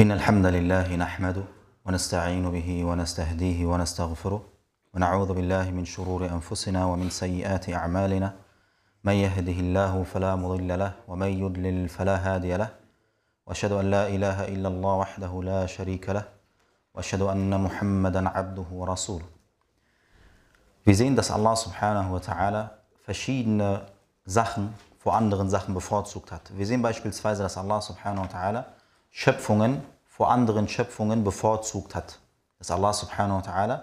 إن الحمد لله نحمده ونستعين به ونستهديه ونستغفره ونعوذ بالله من شرور أنفسنا ومن سيئات أعمالنا. من يهده الله فلا مضل له ومن يضلل فلا هادي له. وأشهد أن لا إله إلا الله وحده لا شريك له. وأشهد أن محمدا عبده ورسوله. Wir sehen, dass Allah subhanahu wa ta'ala verschiedene Sachen vor anderen Sachen bevorzugt hat. Wir sehen beispielsweise, dass Allah subhanahu wa ta'ala Schöpfungen vor anderen Schöpfungen bevorzugt hat. Dass Allah subhanahu wa ta'ala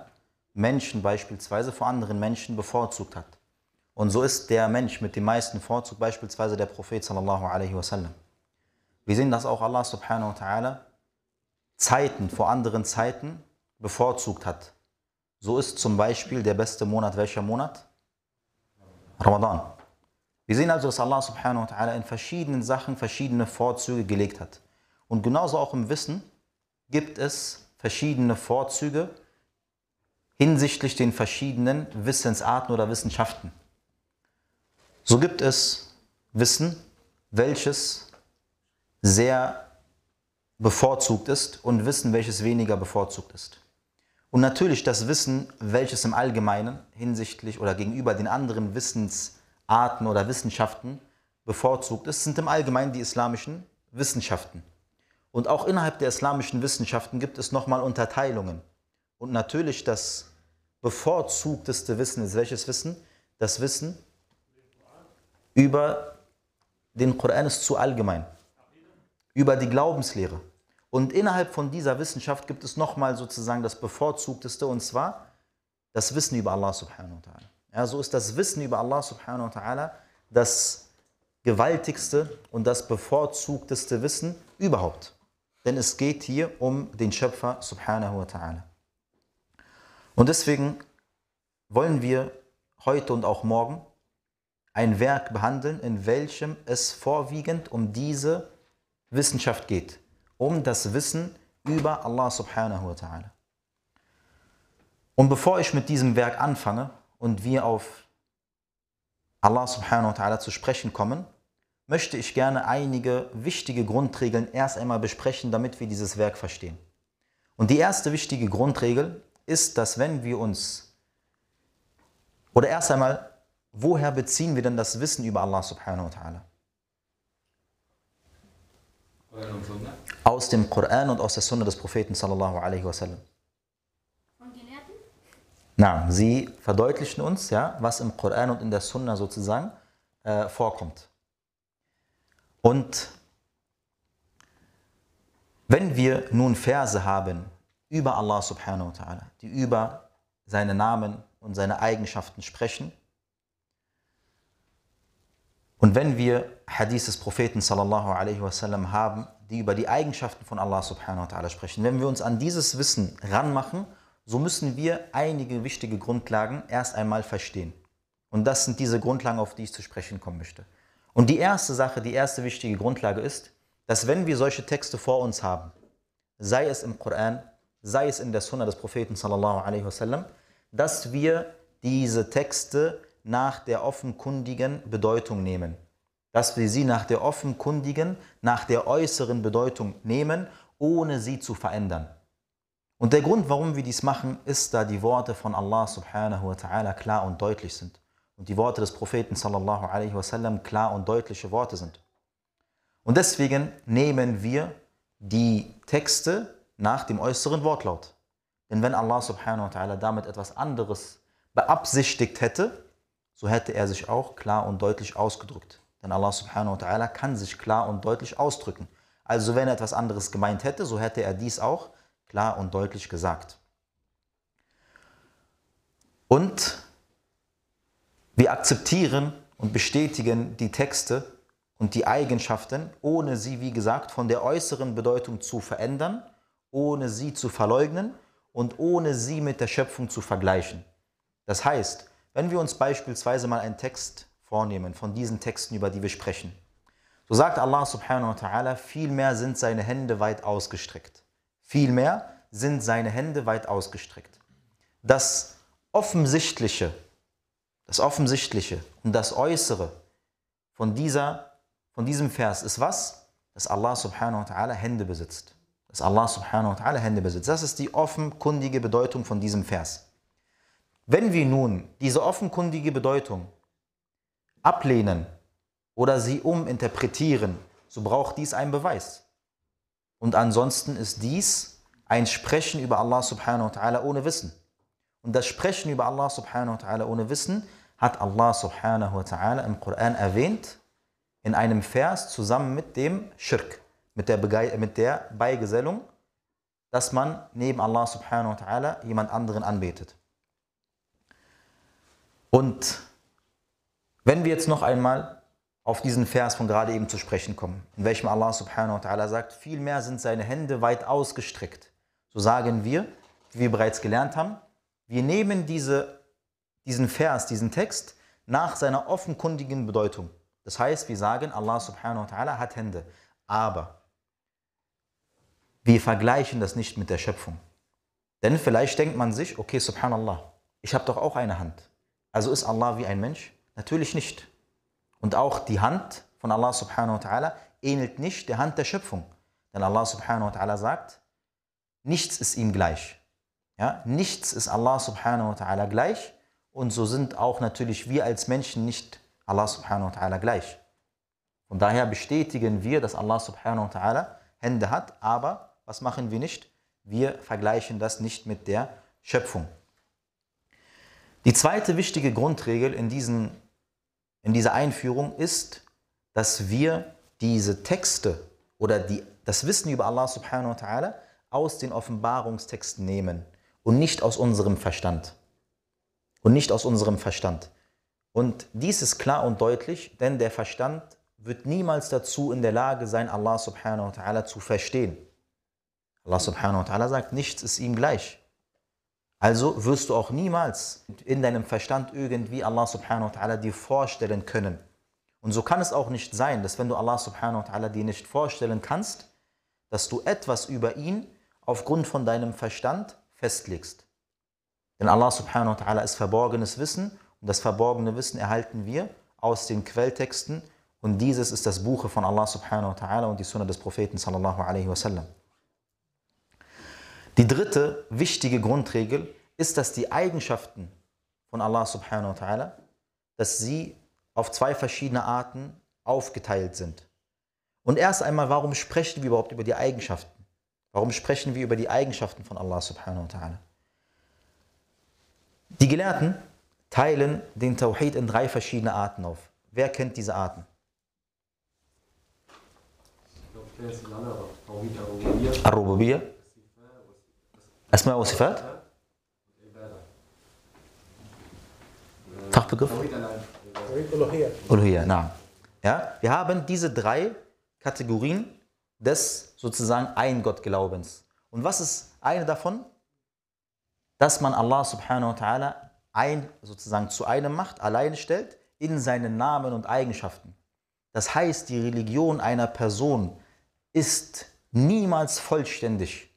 Menschen beispielsweise vor anderen Menschen bevorzugt hat. Und so ist der Mensch mit dem meisten Vorzug beispielsweise der Prophet sallallahu alaihi wasallam. Wir sehen, dass auch Allah subhanahu wa ta'ala Zeiten vor anderen Zeiten bevorzugt hat. So ist zum Beispiel der beste Monat welcher Monat? Ramadan. Wir sehen also, dass Allah subhanahu wa ta'ala in verschiedenen Sachen verschiedene Vorzüge gelegt hat. Und genauso auch im Wissen gibt es verschiedene Vorzüge hinsichtlich den verschiedenen Wissensarten oder Wissenschaften. So gibt es Wissen, welches sehr bevorzugt ist und Wissen, welches weniger bevorzugt ist. Und natürlich das Wissen, welches im Allgemeinen hinsichtlich oder gegenüber den anderen Wissensarten oder Wissenschaften bevorzugt ist, sind im Allgemeinen die islamischen Wissenschaften. Und auch innerhalb der islamischen Wissenschaften gibt es nochmal Unterteilungen. Und natürlich das bevorzugteste Wissen ist welches Wissen? Das Wissen über den Koran ist zu allgemein. Über die Glaubenslehre. Und innerhalb von dieser Wissenschaft gibt es nochmal sozusagen das bevorzugteste und zwar das Wissen über Allah subhanahu wa ta'ala. Ja, so ist das Wissen über Allah subhanahu wa ta'ala das gewaltigste und das bevorzugteste Wissen überhaupt. Denn es geht hier um den Schöpfer subhanahu wa ta'ala. Und deswegen wollen wir heute und auch morgen ein Werk behandeln, in welchem es vorwiegend um diese Wissenschaft geht um das Wissen über Allah subhanahu wa ta'ala. Und bevor ich mit diesem Werk anfange und wir auf Allah subhanahu wa ta'ala zu sprechen kommen, möchte ich gerne einige wichtige Grundregeln erst einmal besprechen, damit wir dieses Werk verstehen. Und die erste wichtige Grundregel ist, dass wenn wir uns, oder erst einmal, woher beziehen wir denn das Wissen über Allah subhanahu wa ta'ala? Aus dem Koran und aus der Sunna des Propheten sallallahu alaihi wasallam. Na, sie verdeutlichen uns, ja, was im Koran und in der Sunna sozusagen äh, vorkommt. Und wenn wir nun Verse haben über Allah subhanahu wa ta'ala, die über seine Namen und seine Eigenschaften sprechen, und wenn wir Hadith des Propheten sallallahu alaihi wasallam haben, die über die Eigenschaften von Allah subhanahu wa ta'ala sprechen, wenn wir uns an dieses Wissen ranmachen, so müssen wir einige wichtige Grundlagen erst einmal verstehen. Und das sind diese Grundlagen, auf die ich zu sprechen kommen möchte. Und die erste Sache, die erste wichtige Grundlage ist, dass wenn wir solche Texte vor uns haben, sei es im Koran, sei es in der Sunna des Propheten sallallahu alaihi wasallam, dass wir diese Texte nach der offenkundigen Bedeutung nehmen. Dass wir sie nach der offenkundigen, nach der äußeren Bedeutung nehmen, ohne sie zu verändern. Und der Grund, warum wir dies machen, ist, da die Worte von Allah subhanahu wa ta'ala klar und deutlich sind. Und die Worte des Propheten sallallahu alaihi wasallam klar und deutliche Worte sind. Und deswegen nehmen wir die Texte nach dem äußeren Wortlaut. Denn wenn Allah subhanahu wa ta'ala damit etwas anderes beabsichtigt hätte, so hätte er sich auch klar und deutlich ausgedrückt. Denn Allah subhanahu wa ta'ala kann sich klar und deutlich ausdrücken. Also wenn er etwas anderes gemeint hätte, so hätte er dies auch klar und deutlich gesagt. Und wir akzeptieren und bestätigen die Texte und die Eigenschaften, ohne sie, wie gesagt, von der äußeren Bedeutung zu verändern, ohne sie zu verleugnen und ohne sie mit der Schöpfung zu vergleichen. Das heißt, wenn wir uns beispielsweise mal einen Text vornehmen von diesen Texten, über die wir sprechen, so sagt Allah subhanahu wa ta'ala, vielmehr sind seine Hände weit ausgestreckt. Vielmehr sind seine Hände weit ausgestreckt. Das Offensichtliche, das Offensichtliche und das Äußere von, dieser, von diesem Vers ist was? Dass Allah subhanahu wa ta'ala Hände besitzt. dass Allah subhanahu wa ta'ala Hände besitzt. Das ist die offenkundige Bedeutung von diesem Vers. Wenn wir nun diese offenkundige Bedeutung ablehnen oder sie uminterpretieren, so braucht dies einen Beweis. Und ansonsten ist dies ein Sprechen über Allah subhanahu wa ta'ala ohne Wissen. Und das Sprechen über Allah subhanahu wa ta'ala ohne Wissen hat Allah subhanahu wa ta'ala im Koran erwähnt in einem Vers zusammen mit dem Schirk, mit der, Bege mit der Beigesellung, dass man neben Allah subhanahu wa ta'ala jemand anderen anbetet. Und wenn wir jetzt noch einmal auf diesen Vers von gerade eben zu sprechen kommen, in welchem Allah subhanahu wa ta'ala sagt, vielmehr sind seine Hände weit ausgestreckt. So sagen wir, wie wir bereits gelernt haben, wir nehmen diese, diesen Vers, diesen Text nach seiner offenkundigen Bedeutung. Das heißt, wir sagen, Allah subhanahu wa ta'ala hat Hände. Aber wir vergleichen das nicht mit der Schöpfung. Denn vielleicht denkt man sich, okay, subhanallah, ich habe doch auch eine Hand. Also ist Allah wie ein Mensch? Natürlich nicht. Und auch die Hand von Allah subhanahu wa ta'ala ähnelt nicht der Hand der Schöpfung. Denn Allah subhanahu wa ta'ala sagt, nichts ist ihm gleich. Ja? Nichts ist Allah subhanahu wa ta'ala gleich. Und so sind auch natürlich wir als Menschen nicht Allah subhanahu wa ta'ala gleich. Von daher bestätigen wir, dass Allah subhanahu wa ta'ala Hände hat, aber was machen wir nicht? Wir vergleichen das nicht mit der Schöpfung. Die zweite wichtige Grundregel in, diesen, in dieser Einführung ist, dass wir diese Texte oder die, das Wissen über Allah subhanahu wa ta'ala aus den Offenbarungstexten nehmen und nicht aus unserem Verstand. Und nicht aus unserem Verstand. Und dies ist klar und deutlich, denn der Verstand wird niemals dazu in der Lage sein, Allah subhanahu wa ta'ala zu verstehen. Allah subhanahu wa ta'ala sagt, nichts ist ihm gleich. Also wirst du auch niemals in deinem Verstand irgendwie Allah subhanahu wa ta'ala dir vorstellen können. Und so kann es auch nicht sein, dass wenn du Allah subhanahu wa ta'ala dir nicht vorstellen kannst, dass du etwas über ihn aufgrund von deinem Verstand festlegst. Denn Allah subhanahu wa ta'ala ist verborgenes Wissen und das verborgene Wissen erhalten wir aus den Quelltexten und dieses ist das Buche von Allah subhanahu wa ta'ala und die Sunna des Propheten sallallahu alaihi wasallam. Die dritte wichtige Grundregel ist, dass die Eigenschaften von Allah subhanahu wa ta'ala, dass sie auf zwei verschiedene Arten aufgeteilt sind. Und erst einmal, warum sprechen wir überhaupt über die Eigenschaften? Warum sprechen wir über die Eigenschaften von Allah subhanahu wa ta'ala? Die Gelehrten teilen den Tawhid in drei verschiedene Arten auf. Wer kennt diese Arten? Ar-Rububiyya, Asma wa Sifat, Fachbegriff? Uluhiyya, na. Ja, wir haben diese drei Kategorien des sozusagen Ein-Gott-Glaubens. Und was ist eine davon? Dass man Allah subhanahu wa ta'ala ein, sozusagen zu einem macht, alleine stellt, in seinen Namen und Eigenschaften. Das heißt, die Religion einer Person ist niemals vollständig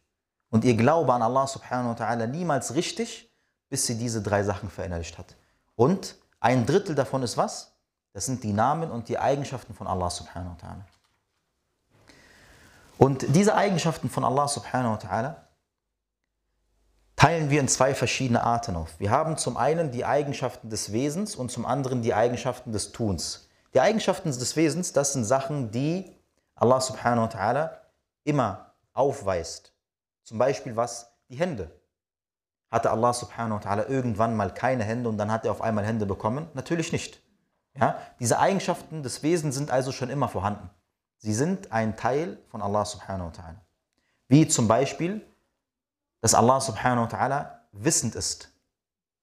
und ihr Glaube an Allah subhanahu wa ta'ala niemals richtig, bis sie diese drei Sachen verinnerlicht hat. Und ein Drittel davon ist was? Das sind die Namen und die Eigenschaften von Allah subhanahu wa ta'ala. Und diese Eigenschaften von Allah subhanahu wa ta'ala teilen wir in zwei verschiedene Arten auf. Wir haben zum einen die Eigenschaften des Wesens und zum anderen die Eigenschaften des Tuns. Die Eigenschaften des Wesens, das sind Sachen, die Allah subhanahu wa ta'ala immer aufweist. Zum Beispiel was? Die Hände. Hatte Allah subhanahu wa ta'ala irgendwann mal keine Hände und dann hat er auf einmal Hände bekommen? Natürlich nicht. Ja? Diese Eigenschaften des Wesens sind also schon immer vorhanden. Sie sind ein Teil von Allah subhanahu wa ta'ala. Wie zum Beispiel, dass Allah subhanahu wa ta'ala wissend ist.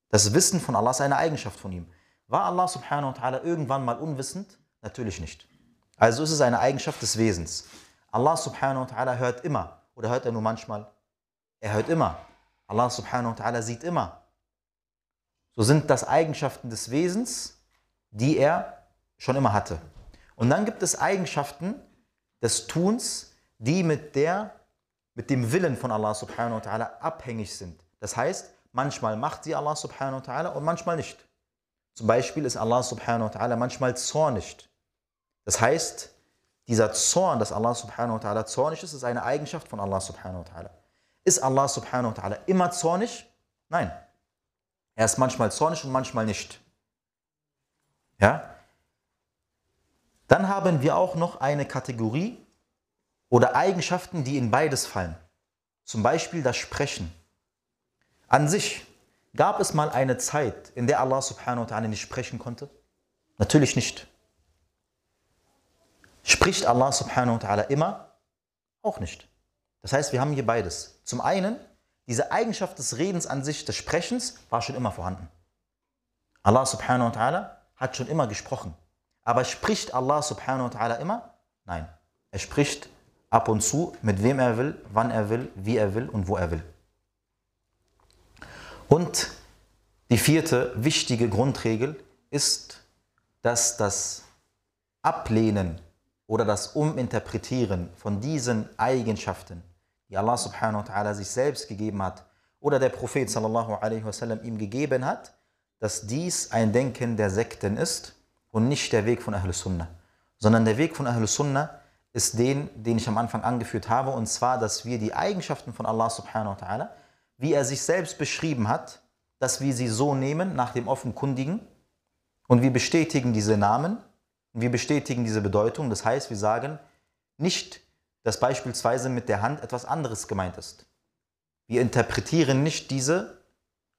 Das Wissen von Allah ist eine Eigenschaft von ihm. War Allah subhanahu wa ta'ala irgendwann mal unwissend? Natürlich nicht. Also ist es eine Eigenschaft des Wesens. Allah subhanahu wa ta'ala hört immer. Oder hört er nur manchmal? Er hört immer. Allah subhanahu wa ta'ala sieht immer. So sind das Eigenschaften des Wesens, die er schon immer hatte. Und dann gibt es Eigenschaften des Tuns, die mit, der, mit dem Willen von Allah subhanahu wa ta'ala abhängig sind. Das heißt, manchmal macht sie Allah subhanahu wa ta'ala und manchmal nicht. Zum Beispiel ist Allah subhanahu wa ta'ala manchmal zornig. Das heißt, dieser Zorn, dass Allah subhanahu wa ta'ala zornig ist, ist eine Eigenschaft von Allah subhanahu wa ta'ala. Ist Allah subhanahu wa ta'ala immer zornig? Nein. Er ist manchmal zornig und manchmal nicht. Ja? Dann haben wir auch noch eine Kategorie oder Eigenschaften, die in beides fallen. Zum Beispiel das Sprechen. An sich gab es mal eine Zeit, in der Allah subhanahu wa ta'ala nicht sprechen konnte? Natürlich nicht. Spricht Allah subhanahu wa ta'ala immer? Auch nicht. Das heißt, wir haben hier beides. Zum einen, diese Eigenschaft des Redens an sich, des Sprechens, war schon immer vorhanden. Allah subhanahu wa ta'ala hat schon immer gesprochen. Aber spricht Allah subhanahu wa ta'ala immer? Nein. Er spricht ab und zu, mit wem er will, wann er will, wie er will und wo er will. Und die vierte wichtige Grundregel ist, dass das Ablehnen oder das Uminterpretieren von diesen Eigenschaften, die Allah subhanahu wa ta'ala sich selbst gegeben hat oder der Prophet sallallahu alaihi wasallam ihm gegeben hat, dass dies ein Denken der Sekten ist und nicht der Weg von Ahlus Sunnah. Sondern der Weg von Ahlus Sunnah ist den, den ich am Anfang angeführt habe, und zwar, dass wir die Eigenschaften von Allah subhanahu wa ta'ala, wie er sich selbst beschrieben hat, dass wir sie so nehmen nach dem Offenkundigen und wir bestätigen diese Namen, wir bestätigen diese Bedeutung. Das heißt, wir sagen nicht, dass beispielsweise mit der Hand etwas anderes gemeint ist. Wir interpretieren nicht diese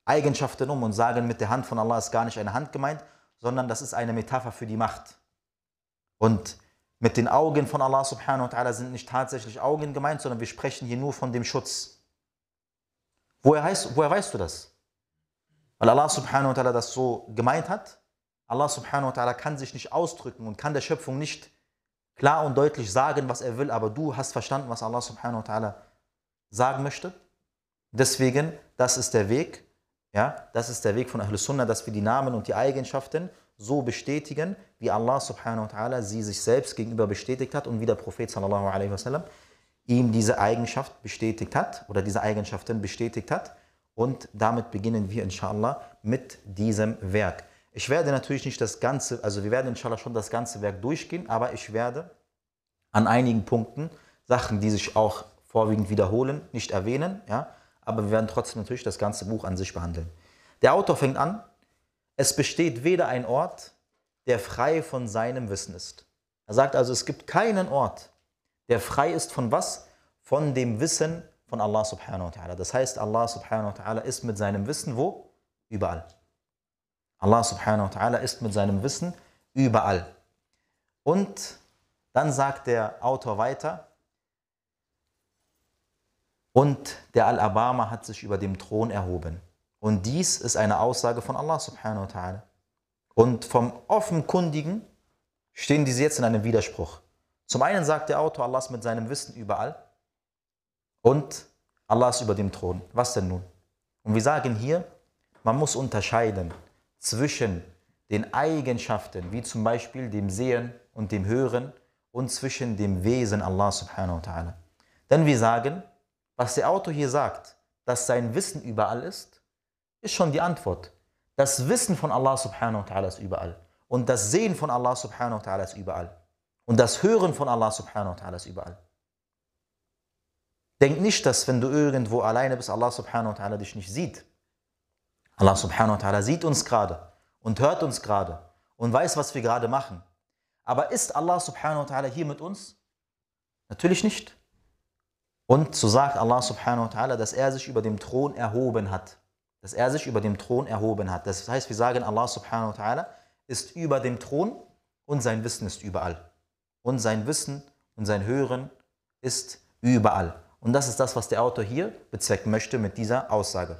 Eigenschaften um und sagen, mit der Hand von Allah ist gar nicht eine Hand gemeint, sondern das ist eine Metapher für die Macht. Und mit den Augen von Allah subhanahu wa ta'ala sind nicht tatsächlich Augen gemeint, sondern wir sprechen hier nur von dem Schutz. Woher, heißt, woher weißt du das? Weil Allah subhanahu wa ta'ala das so gemeint hat. Allah subhanahu wa ta'ala kann sich nicht ausdrücken und kann der Schöpfung nicht klar und deutlich sagen, was er will, aber du hast verstanden, was Allah subhanahu wa ta'ala sagen möchte. Deswegen, das ist der Weg, ja, das ist der Weg von Ahlus Sunnah, dass wir die Namen und die Eigenschaften so bestätigen, wie Allah subhanahu wa ta'ala sie sich selbst gegenüber bestätigt hat und wie der Prophet sallallahu alaihi wasallam ihm diese Eigenschaft bestätigt hat oder diese Eigenschaften bestätigt hat. Und damit beginnen wir inshallah mit diesem Werk. Ich werde natürlich nicht das ganze, also wir werden inshallah schon das ganze Werk durchgehen, aber ich werde an einigen Punkten Sachen, die sich auch vorwiegend wiederholen, nicht erwähnen, ja, aber wir werden trotzdem natürlich das ganze Buch an sich behandeln. Der Autor fängt an es besteht weder ein Ort, der frei von seinem Wissen ist. Er sagt also, es gibt keinen Ort, der frei ist von was? Von dem Wissen von Allah subhanahu wa ta'ala. Das heißt, Allah subhanahu wa ta'ala ist mit seinem Wissen wo? Überall. Allah subhanahu wa ta'ala ist mit seinem Wissen überall. Und dann sagt der Autor weiter, und der Al-Abama hat sich über dem Thron erhoben. Und dies ist eine Aussage von Allah subhanahu wa ta'ala. Und vom Offenkundigen stehen diese jetzt in einem Widerspruch. Zum einen sagt der Autor, Allah ist mit seinem Wissen überall und Allah ist über dem Thron. Was denn nun? Und wir sagen hier, man muss unterscheiden zwischen den Eigenschaften, wie zum Beispiel dem Sehen und dem Hören und zwischen dem Wesen Allah subhanahu wa ta'ala. Denn wir sagen, was der Autor hier sagt, dass sein Wissen überall ist, ist schon die Antwort. Das Wissen von Allah subhanahu wa ta'ala ist überall. Und das Sehen von Allah subhanahu wa ta'ala ist überall. Und das Hören von Allah subhanahu wa ta'ala ist überall. Denk nicht, dass wenn du irgendwo alleine bist, Allah subhanahu wa ta'ala dich nicht sieht. Allah subhanahu wa ta'ala sieht uns gerade und hört uns gerade und weiß, was wir gerade machen. Aber ist Allah subhanahu wa ta'ala hier mit uns? Natürlich nicht. Und so sagt Allah subhanahu wa ta'ala, dass er sich über dem Thron erhoben hat dass er sich über dem Thron erhoben hat. Das heißt, wir sagen, Allah subhanahu wa ta'ala ist über dem Thron und sein Wissen ist überall. Und sein Wissen und sein Hören ist überall. Und das ist das, was der Autor hier bezwecken möchte mit dieser Aussage.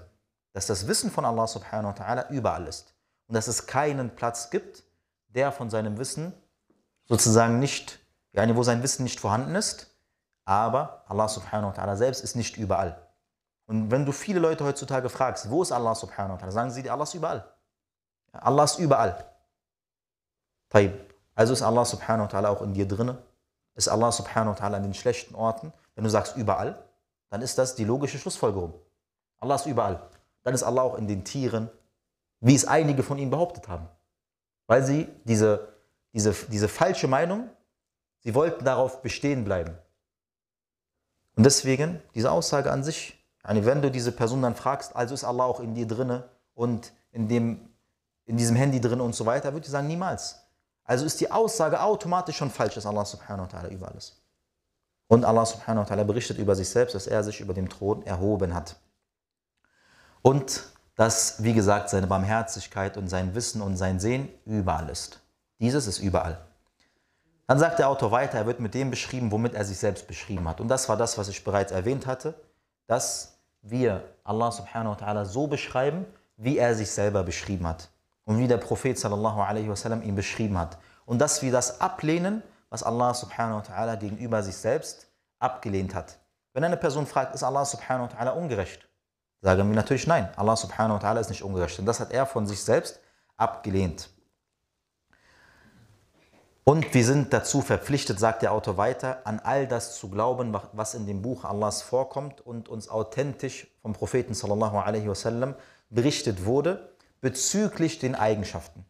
Dass das Wissen von Allah subhanahu wa ta'ala überall ist. Und dass es keinen Platz gibt, der von seinem Wissen sozusagen nicht, wo sein Wissen nicht vorhanden ist, aber Allah subhanahu wa ta'ala selbst ist nicht überall. Und wenn du viele Leute heutzutage fragst, wo ist Allah subhanahu wa ta'ala, sagen sie dir, Allah ist überall. Allah ist überall. Also ist Allah subhanahu wa ta'ala auch in dir drin? Ist Allah subhanahu wa ta'ala an den schlechten Orten? Wenn du sagst überall, dann ist das die logische Schlussfolgerung. Allah ist überall. Dann ist Allah auch in den Tieren, wie es einige von ihnen behauptet haben. Weil sie diese, diese, diese falsche Meinung Sie wollten darauf bestehen bleiben. Und deswegen, diese Aussage an sich, wenn du diese Person dann fragst, also ist Allah auch in dir drinne und in, dem, in diesem Handy drin und so weiter, würde ich sagen, niemals. Also ist die Aussage automatisch schon falsch, dass Allah subhanahu wa ta'ala überall ist. Und Allah subhanahu wa ta'ala berichtet über sich selbst, dass er sich über dem Thron erhoben hat. Und dass, wie gesagt, seine Barmherzigkeit und sein Wissen und sein Sehen überall ist. Dieses ist überall. Dann sagt der Autor weiter, er wird mit dem beschrieben, womit er sich selbst beschrieben hat. Und das war das, was ich bereits erwähnt hatte, dass wir Allah subhanahu wa ta'ala so beschreiben, wie er sich selber beschrieben hat. Und wie der Prophet sallallahu alaihi wasallam ihn beschrieben hat. Und dass wir das ablehnen, was Allah subhanahu wa ta'ala gegenüber sich selbst abgelehnt hat. Wenn eine Person fragt, ist Allah subhanahu wa ta'ala ungerecht? Sagen wir natürlich nein. Allah subhanahu wa ta'ala ist nicht ungerecht. Und das hat er von sich selbst abgelehnt. Und wir sind dazu verpflichtet, sagt der Autor weiter, an all das zu glauben, was in dem Buch Allahs vorkommt und uns authentisch vom Propheten sallallahu alaihi wasallam berichtet wurde bezüglich den Eigenschaften.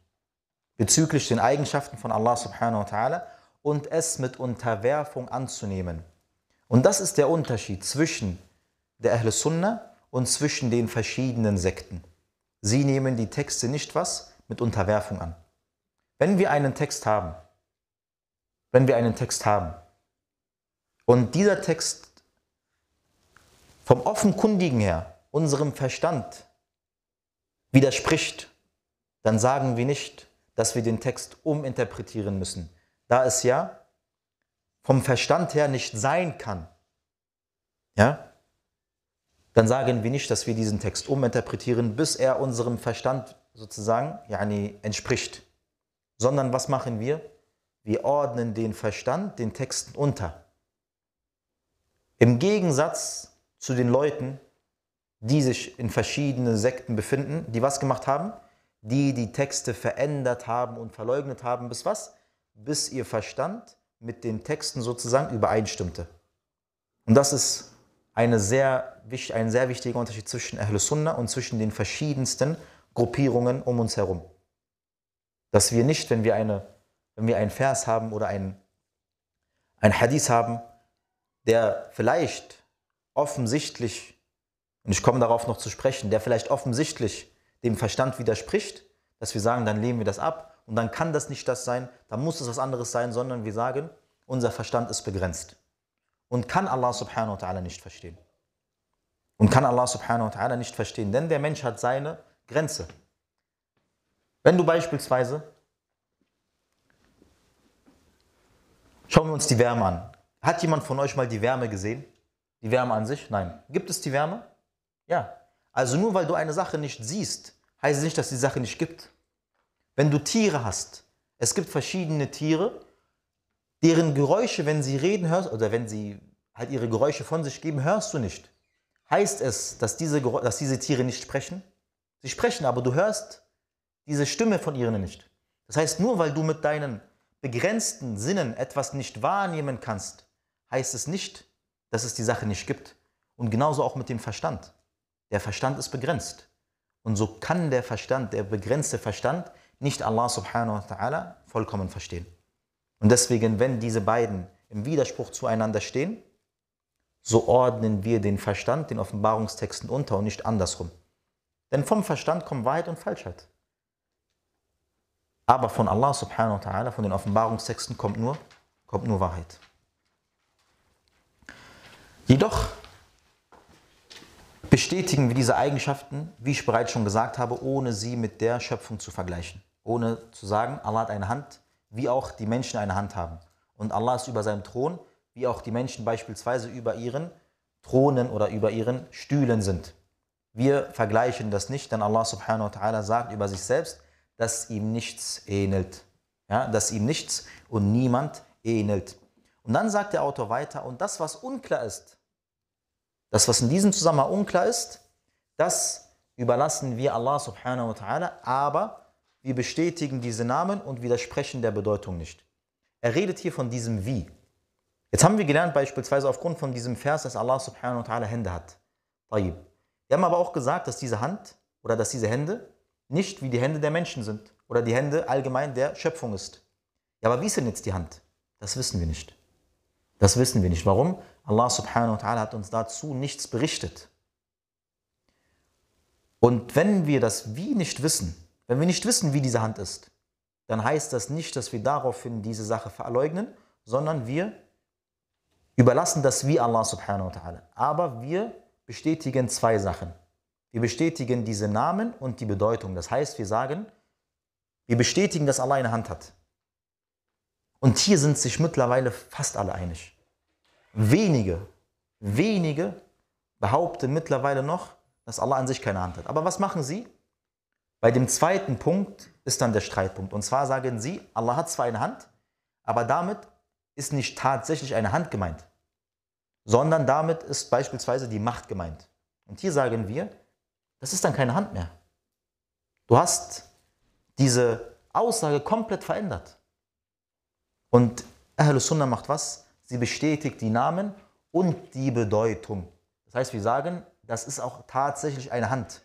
Bezüglich den Eigenschaften von Allah subhanahu wa ta'ala und es mit Unterwerfung anzunehmen. Und das ist der Unterschied zwischen der Ahl Sunnah und zwischen den verschiedenen Sekten. Sie nehmen die Texte nicht was mit Unterwerfung an. Wenn wir einen Text haben, wenn wir einen Text haben und dieser Text vom Offenkundigen her unserem Verstand widerspricht, dann sagen wir nicht, dass wir den Text uminterpretieren müssen, da es ja vom Verstand her nicht sein kann. Ja? Dann sagen wir nicht, dass wir diesen Text uminterpretieren, bis er unserem Verstand sozusagen yani, entspricht. Sondern was machen wir? Wir ordnen den Verstand den Texten unter. Im Gegensatz zu den Leuten, die sich in verschiedenen Sekten befinden, die was gemacht haben? Die die Texte verändert haben und verleugnet haben, bis was? Bis ihr Verstand mit den Texten sozusagen übereinstimmte. Und das ist eine sehr, ein sehr wichtiger Unterschied zwischen Ahl Sunnah und zwischen den verschiedensten Gruppierungen um uns herum. Dass wir nicht, wenn wir eine wenn wir einen Vers haben oder einen, einen Hadith haben, der vielleicht offensichtlich, und ich komme darauf noch zu sprechen, der vielleicht offensichtlich dem Verstand widerspricht, dass wir sagen, dann lehnen wir das ab und dann kann das nicht das sein, dann muss es was anderes sein, sondern wir sagen, unser Verstand ist begrenzt und kann Allah subhanahu wa ta'ala nicht verstehen. Und kann Allah subhanahu wa ta'ala nicht verstehen, denn der Mensch hat seine Grenze. Wenn du beispielsweise Schauen wir uns die Wärme an. Hat jemand von euch mal die Wärme gesehen? Die Wärme an sich? Nein. Gibt es die Wärme? Ja. Also nur weil du eine Sache nicht siehst, heißt es nicht, dass die Sache nicht gibt. Wenn du Tiere hast, es gibt verschiedene Tiere, deren Geräusche, wenn sie reden hörst, oder wenn sie halt ihre Geräusche von sich geben, hörst du nicht. Heißt es, dass diese, dass diese Tiere nicht sprechen? Sie sprechen, aber du hörst diese Stimme von ihnen nicht. Das heißt, nur weil du mit deinen begrenzten Sinnen etwas nicht wahrnehmen kannst, heißt es nicht, dass es die Sache nicht gibt. Und genauso auch mit dem Verstand. Der Verstand ist begrenzt. Und so kann der Verstand, der begrenzte Verstand, nicht Allah subhanahu wa ta'ala vollkommen verstehen. Und deswegen, wenn diese beiden im Widerspruch zueinander stehen, so ordnen wir den Verstand den Offenbarungstexten unter und nicht andersrum. Denn vom Verstand kommt Wahrheit und Falschheit. Aber von Allah subhanahu wa ta'ala, von den Offenbarungstexten kommt nur, kommt nur Wahrheit. Jedoch bestätigen wir diese Eigenschaften, wie ich bereits schon gesagt habe, ohne sie mit der Schöpfung zu vergleichen. Ohne zu sagen, Allah hat eine Hand, wie auch die Menschen eine Hand haben. Und Allah ist über seinem Thron, wie auch die Menschen beispielsweise über ihren Thronen oder über ihren Stühlen sind. Wir vergleichen das nicht, denn Allah subhanahu wa ta'ala sagt über sich selbst, dass ihm nichts ähnelt. Ja, dass ihm nichts und niemand ähnelt. Und dann sagt der Autor weiter, und das, was unklar ist, das, was in diesem Zusammenhang unklar ist, das überlassen wir Allah subhanahu wa ta'ala, aber wir bestätigen diese Namen und widersprechen der Bedeutung nicht. Er redet hier von diesem Wie. Jetzt haben wir gelernt, beispielsweise aufgrund von diesem Vers, dass Allah subhanahu wa ta'ala Hände hat. Wir haben aber auch gesagt, dass diese Hand oder dass diese Hände nicht wie die Hände der Menschen sind oder die Hände allgemein der Schöpfung ist. Ja, aber wie ist denn jetzt die Hand? Das wissen wir nicht. Das wissen wir nicht. Warum? Allah subhanahu wa ta'ala hat uns dazu nichts berichtet. Und wenn wir das Wie nicht wissen, wenn wir nicht wissen, wie diese Hand ist, dann heißt das nicht, dass wir daraufhin diese Sache verleugnen, sondern wir überlassen das Wie Allah subhanahu wa ta'ala. Aber wir bestätigen zwei Sachen. Wir bestätigen diese Namen und die Bedeutung. Das heißt, wir sagen, wir bestätigen, dass Allah eine Hand hat. Und hier sind sich mittlerweile fast alle einig. Wenige, wenige behaupten mittlerweile noch, dass Allah an sich keine Hand hat. Aber was machen sie? Bei dem zweiten Punkt ist dann der Streitpunkt. Und zwar sagen sie, Allah hat zwar eine Hand, aber damit ist nicht tatsächlich eine Hand gemeint, sondern damit ist beispielsweise die Macht gemeint. Und hier sagen wir, das ist dann keine Hand mehr. Du hast diese Aussage komplett verändert. Und Ahlus Sunnah macht was? Sie bestätigt die Namen und die Bedeutung. Das heißt, wir sagen, das ist auch tatsächlich eine Hand.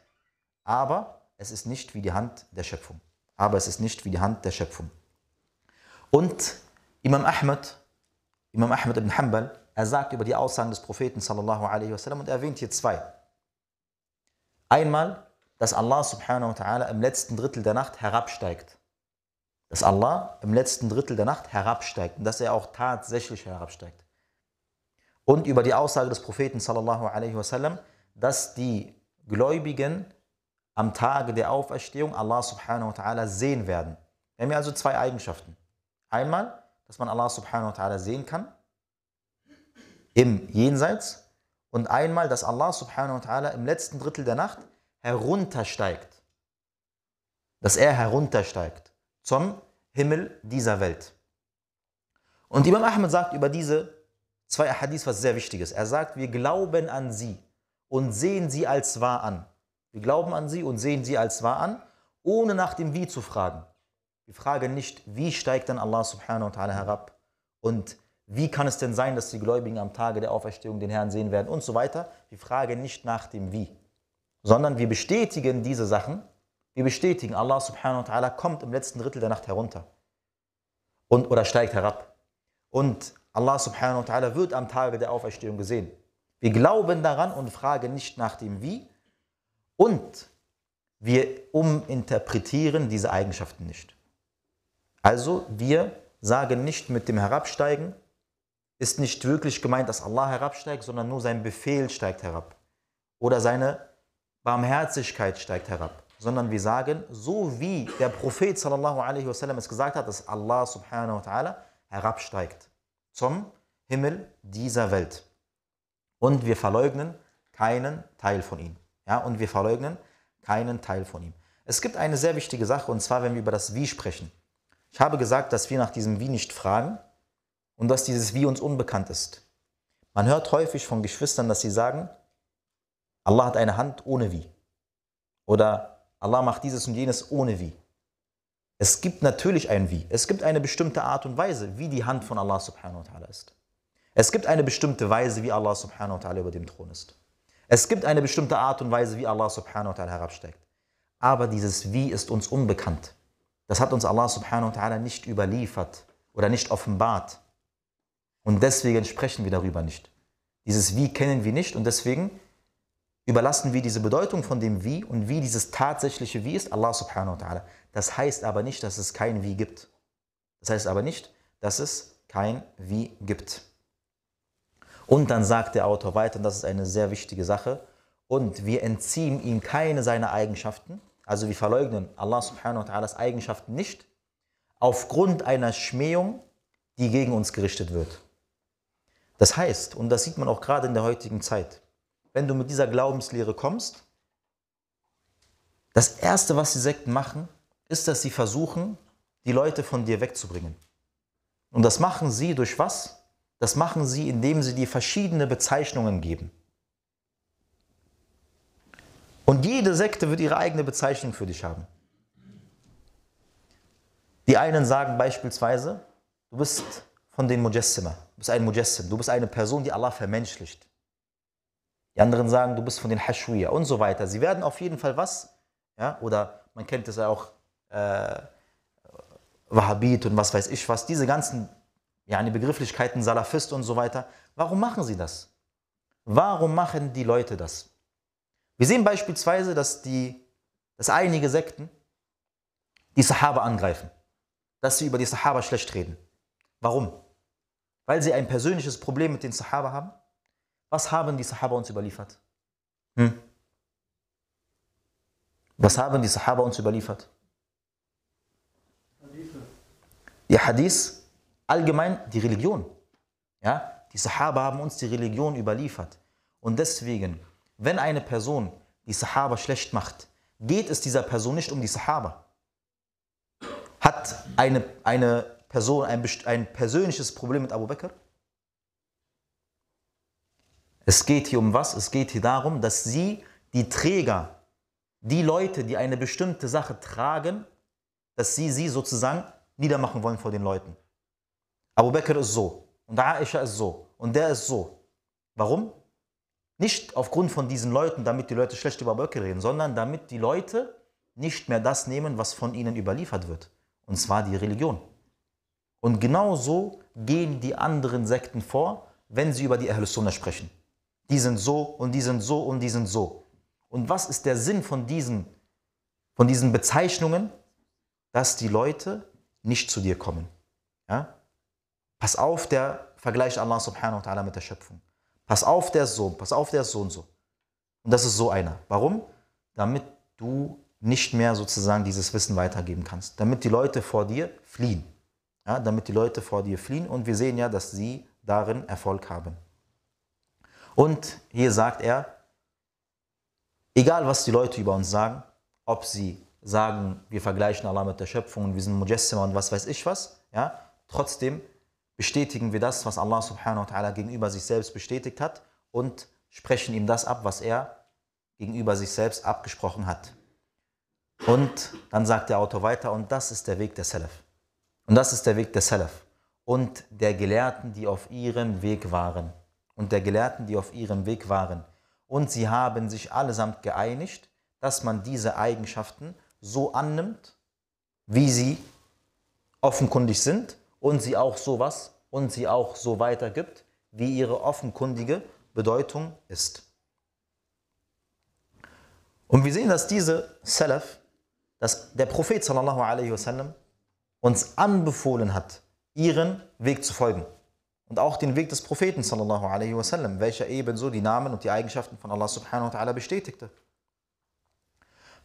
Aber es ist nicht wie die Hand der Schöpfung. Aber es ist nicht wie die Hand der Schöpfung. Und Imam Ahmed, Imam Ahmed ibn Hanbal, er sagt über die Aussagen des Propheten sallallahu alaihi wasallam und er erwähnt hier zwei. Einmal, dass Allah subhanahu wa ta'ala im letzten Drittel der Nacht herabsteigt. Dass Allah im letzten Drittel der Nacht herabsteigt und dass er auch tatsächlich herabsteigt. Und über die Aussage des Propheten sallallahu alaihi wasallam, dass die Gläubigen am Tage der Auferstehung Allah subhanahu wa ta'ala sehen werden. Wir haben hier also zwei Eigenschaften. Einmal, dass man Allah subhanahu wa ta'ala sehen kann im Jenseits und einmal, dass Allah subhanahu wa ta'ala im letzten Drittel der Nacht heruntersteigt. Dass er heruntersteigt zum Himmel dieser Welt. Und Imam Ahmed sagt über diese zwei Hadiths was sehr Wichtiges. Er sagt, wir glauben an sie und sehen sie als wahr an. Wir glauben an sie und sehen sie als wahr an, ohne nach dem Wie zu fragen. Wir fragen nicht, wie steigt dann Allah subhanahu wa ta'ala herab und wie kann es denn sein, dass die Gläubigen am Tage der Auferstehung den Herrn sehen werden und so weiter. Wir fragen nicht nach dem Wie, sondern wir bestätigen diese Sachen. Wir bestätigen, Allah subhanahu wa ta'ala kommt im letzten Drittel der Nacht herunter und, oder steigt herab. Und Allah subhanahu wa ta'ala wird am Tage der Auferstehung gesehen. Wir glauben daran und fragen nicht nach dem Wie. Und wir uminterpretieren diese Eigenschaften nicht. Also wir sagen nicht mit dem Herabsteigen, ist nicht wirklich gemeint, dass Allah herabsteigt, sondern nur sein Befehl steigt herab. Oder seine Barmherzigkeit steigt herab. Sondern wir sagen, so wie der Prophet sallallahu alaihi wasallam es gesagt hat, dass Allah subhanahu wa ta'ala herabsteigt zum Himmel dieser Welt. Und wir verleugnen keinen Teil von ihm. Ja, und wir verleugnen keinen Teil von ihm. Es gibt eine sehr wichtige Sache, und zwar, wenn wir über das Wie sprechen. Ich habe gesagt, dass wir nach diesem Wie nicht fragen, und dass dieses Wie uns unbekannt ist. Man hört häufig von Geschwistern, dass sie sagen, Allah hat eine Hand ohne Wie. Oder Allah macht dieses und jenes ohne Wie. Es gibt natürlich ein Wie. Es gibt eine bestimmte Art und Weise, wie die Hand von Allah subhanahu wa ta'ala ist. Es gibt eine bestimmte Weise, wie Allah subhanahu wa ta'ala über dem Thron ist. Es gibt eine bestimmte Art und Weise, wie Allah subhanahu wa ta'ala herabsteigt. Aber dieses Wie ist uns unbekannt. Das hat uns Allah subhanahu wa ta'ala nicht überliefert oder nicht offenbart. Und deswegen sprechen wir darüber nicht. Dieses Wie kennen wir nicht und deswegen überlassen wir diese Bedeutung von dem Wie und wie dieses tatsächliche Wie ist Allah subhanahu wa ta'ala. Das heißt aber nicht, dass es kein Wie gibt. Das heißt aber nicht, dass es kein Wie gibt. Und dann sagt der Autor weiter, und das ist eine sehr wichtige Sache, und wir entziehen ihm keine seiner Eigenschaften, also wir verleugnen Allah subhanahu wa ta'alas Eigenschaften nicht, aufgrund einer Schmähung, die gegen uns gerichtet wird. Das heißt, und das sieht man auch gerade in der heutigen Zeit, wenn du mit dieser Glaubenslehre kommst, das Erste, was die Sekten machen, ist, dass sie versuchen, die Leute von dir wegzubringen. Und das machen sie durch was? Das machen sie, indem sie dir verschiedene Bezeichnungen geben. Und jede Sekte wird ihre eigene Bezeichnung für dich haben. Die einen sagen beispielsweise, du bist von den Mujassima. Du bist ein Mujassim. Du bist eine Person, die Allah vermenschlicht. Die anderen sagen, du bist von den Hashwiya und so weiter. Sie werden auf jeden Fall was, ja, oder man kennt es ja auch, äh, Wahhabit und was weiß ich was, diese ganzen ja, die Begrifflichkeiten Salafist und so weiter. Warum machen sie das? Warum machen die Leute das? Wir sehen beispielsweise, dass, die, dass einige Sekten die Sahaba angreifen, dass sie über die Sahaba schlecht reden. Warum? Weil sie ein persönliches Problem mit den Sahaba haben? Was haben die Sahaba uns überliefert? Hm? Was haben die Sahaba uns überliefert? Die Hadith, allgemein die Religion. Ja? Die Sahaba haben uns die Religion überliefert. Und deswegen, wenn eine Person die Sahaba schlecht macht, geht es dieser Person nicht um die Sahaba. Hat eine, eine Person ein, ein persönliches Problem mit Abu Bakr? Es geht hier um was? Es geht hier darum, dass sie, die Träger, die Leute, die eine bestimmte Sache tragen, dass sie sie sozusagen niedermachen wollen vor den Leuten. Abu Bakr ist so und Aisha ist so und der ist so. Warum? Nicht aufgrund von diesen Leuten, damit die Leute schlecht über Abu Bakr reden, sondern damit die Leute nicht mehr das nehmen, was von ihnen überliefert wird. Und zwar die Religion. Und genau so gehen die anderen Sekten vor, wenn sie über die Ahlus Sunnah sprechen. Die sind so und die sind so und die sind so. Und was ist der Sinn von diesen, von diesen Bezeichnungen? Dass die Leute nicht zu dir kommen. Ja? Pass auf, der vergleicht Allah subhanahu wa ta'ala mit der Schöpfung. Pass auf, der ist so, pass auf, der ist so und so. Und das ist so einer. Warum? Damit du nicht mehr sozusagen dieses Wissen weitergeben kannst. Damit die Leute vor dir fliehen. Ja, damit die Leute vor dir fliehen. Und wir sehen ja, dass sie darin Erfolg haben. Und hier sagt er, egal was die Leute über uns sagen, ob sie sagen, wir vergleichen Allah mit der Schöpfung und wir sind Mujassima und was weiß ich was, ja, trotzdem bestätigen wir das, was Allah subhanahu wa ta'ala gegenüber sich selbst bestätigt hat und sprechen ihm das ab, was er gegenüber sich selbst abgesprochen hat. Und dann sagt der Autor weiter, und das ist der Weg der Salaf. Und das ist der Weg der Salaf und der Gelehrten, die auf ihrem Weg waren. Und der Gelehrten, die auf ihrem Weg waren. Und sie haben sich allesamt geeinigt, dass man diese Eigenschaften so annimmt, wie sie offenkundig sind und sie auch sowas und sie auch so weitergibt, wie ihre offenkundige Bedeutung ist. Und wir sehen, dass diese Salaf, dass der Prophet sallallahu alaihi wasallam uns anbefohlen hat, ihren Weg zu folgen. Und auch den Weg des Propheten sallallahu alaihi wasallam, welcher ebenso die Namen und die Eigenschaften von Allah subhanahu wa ta'ala bestätigte.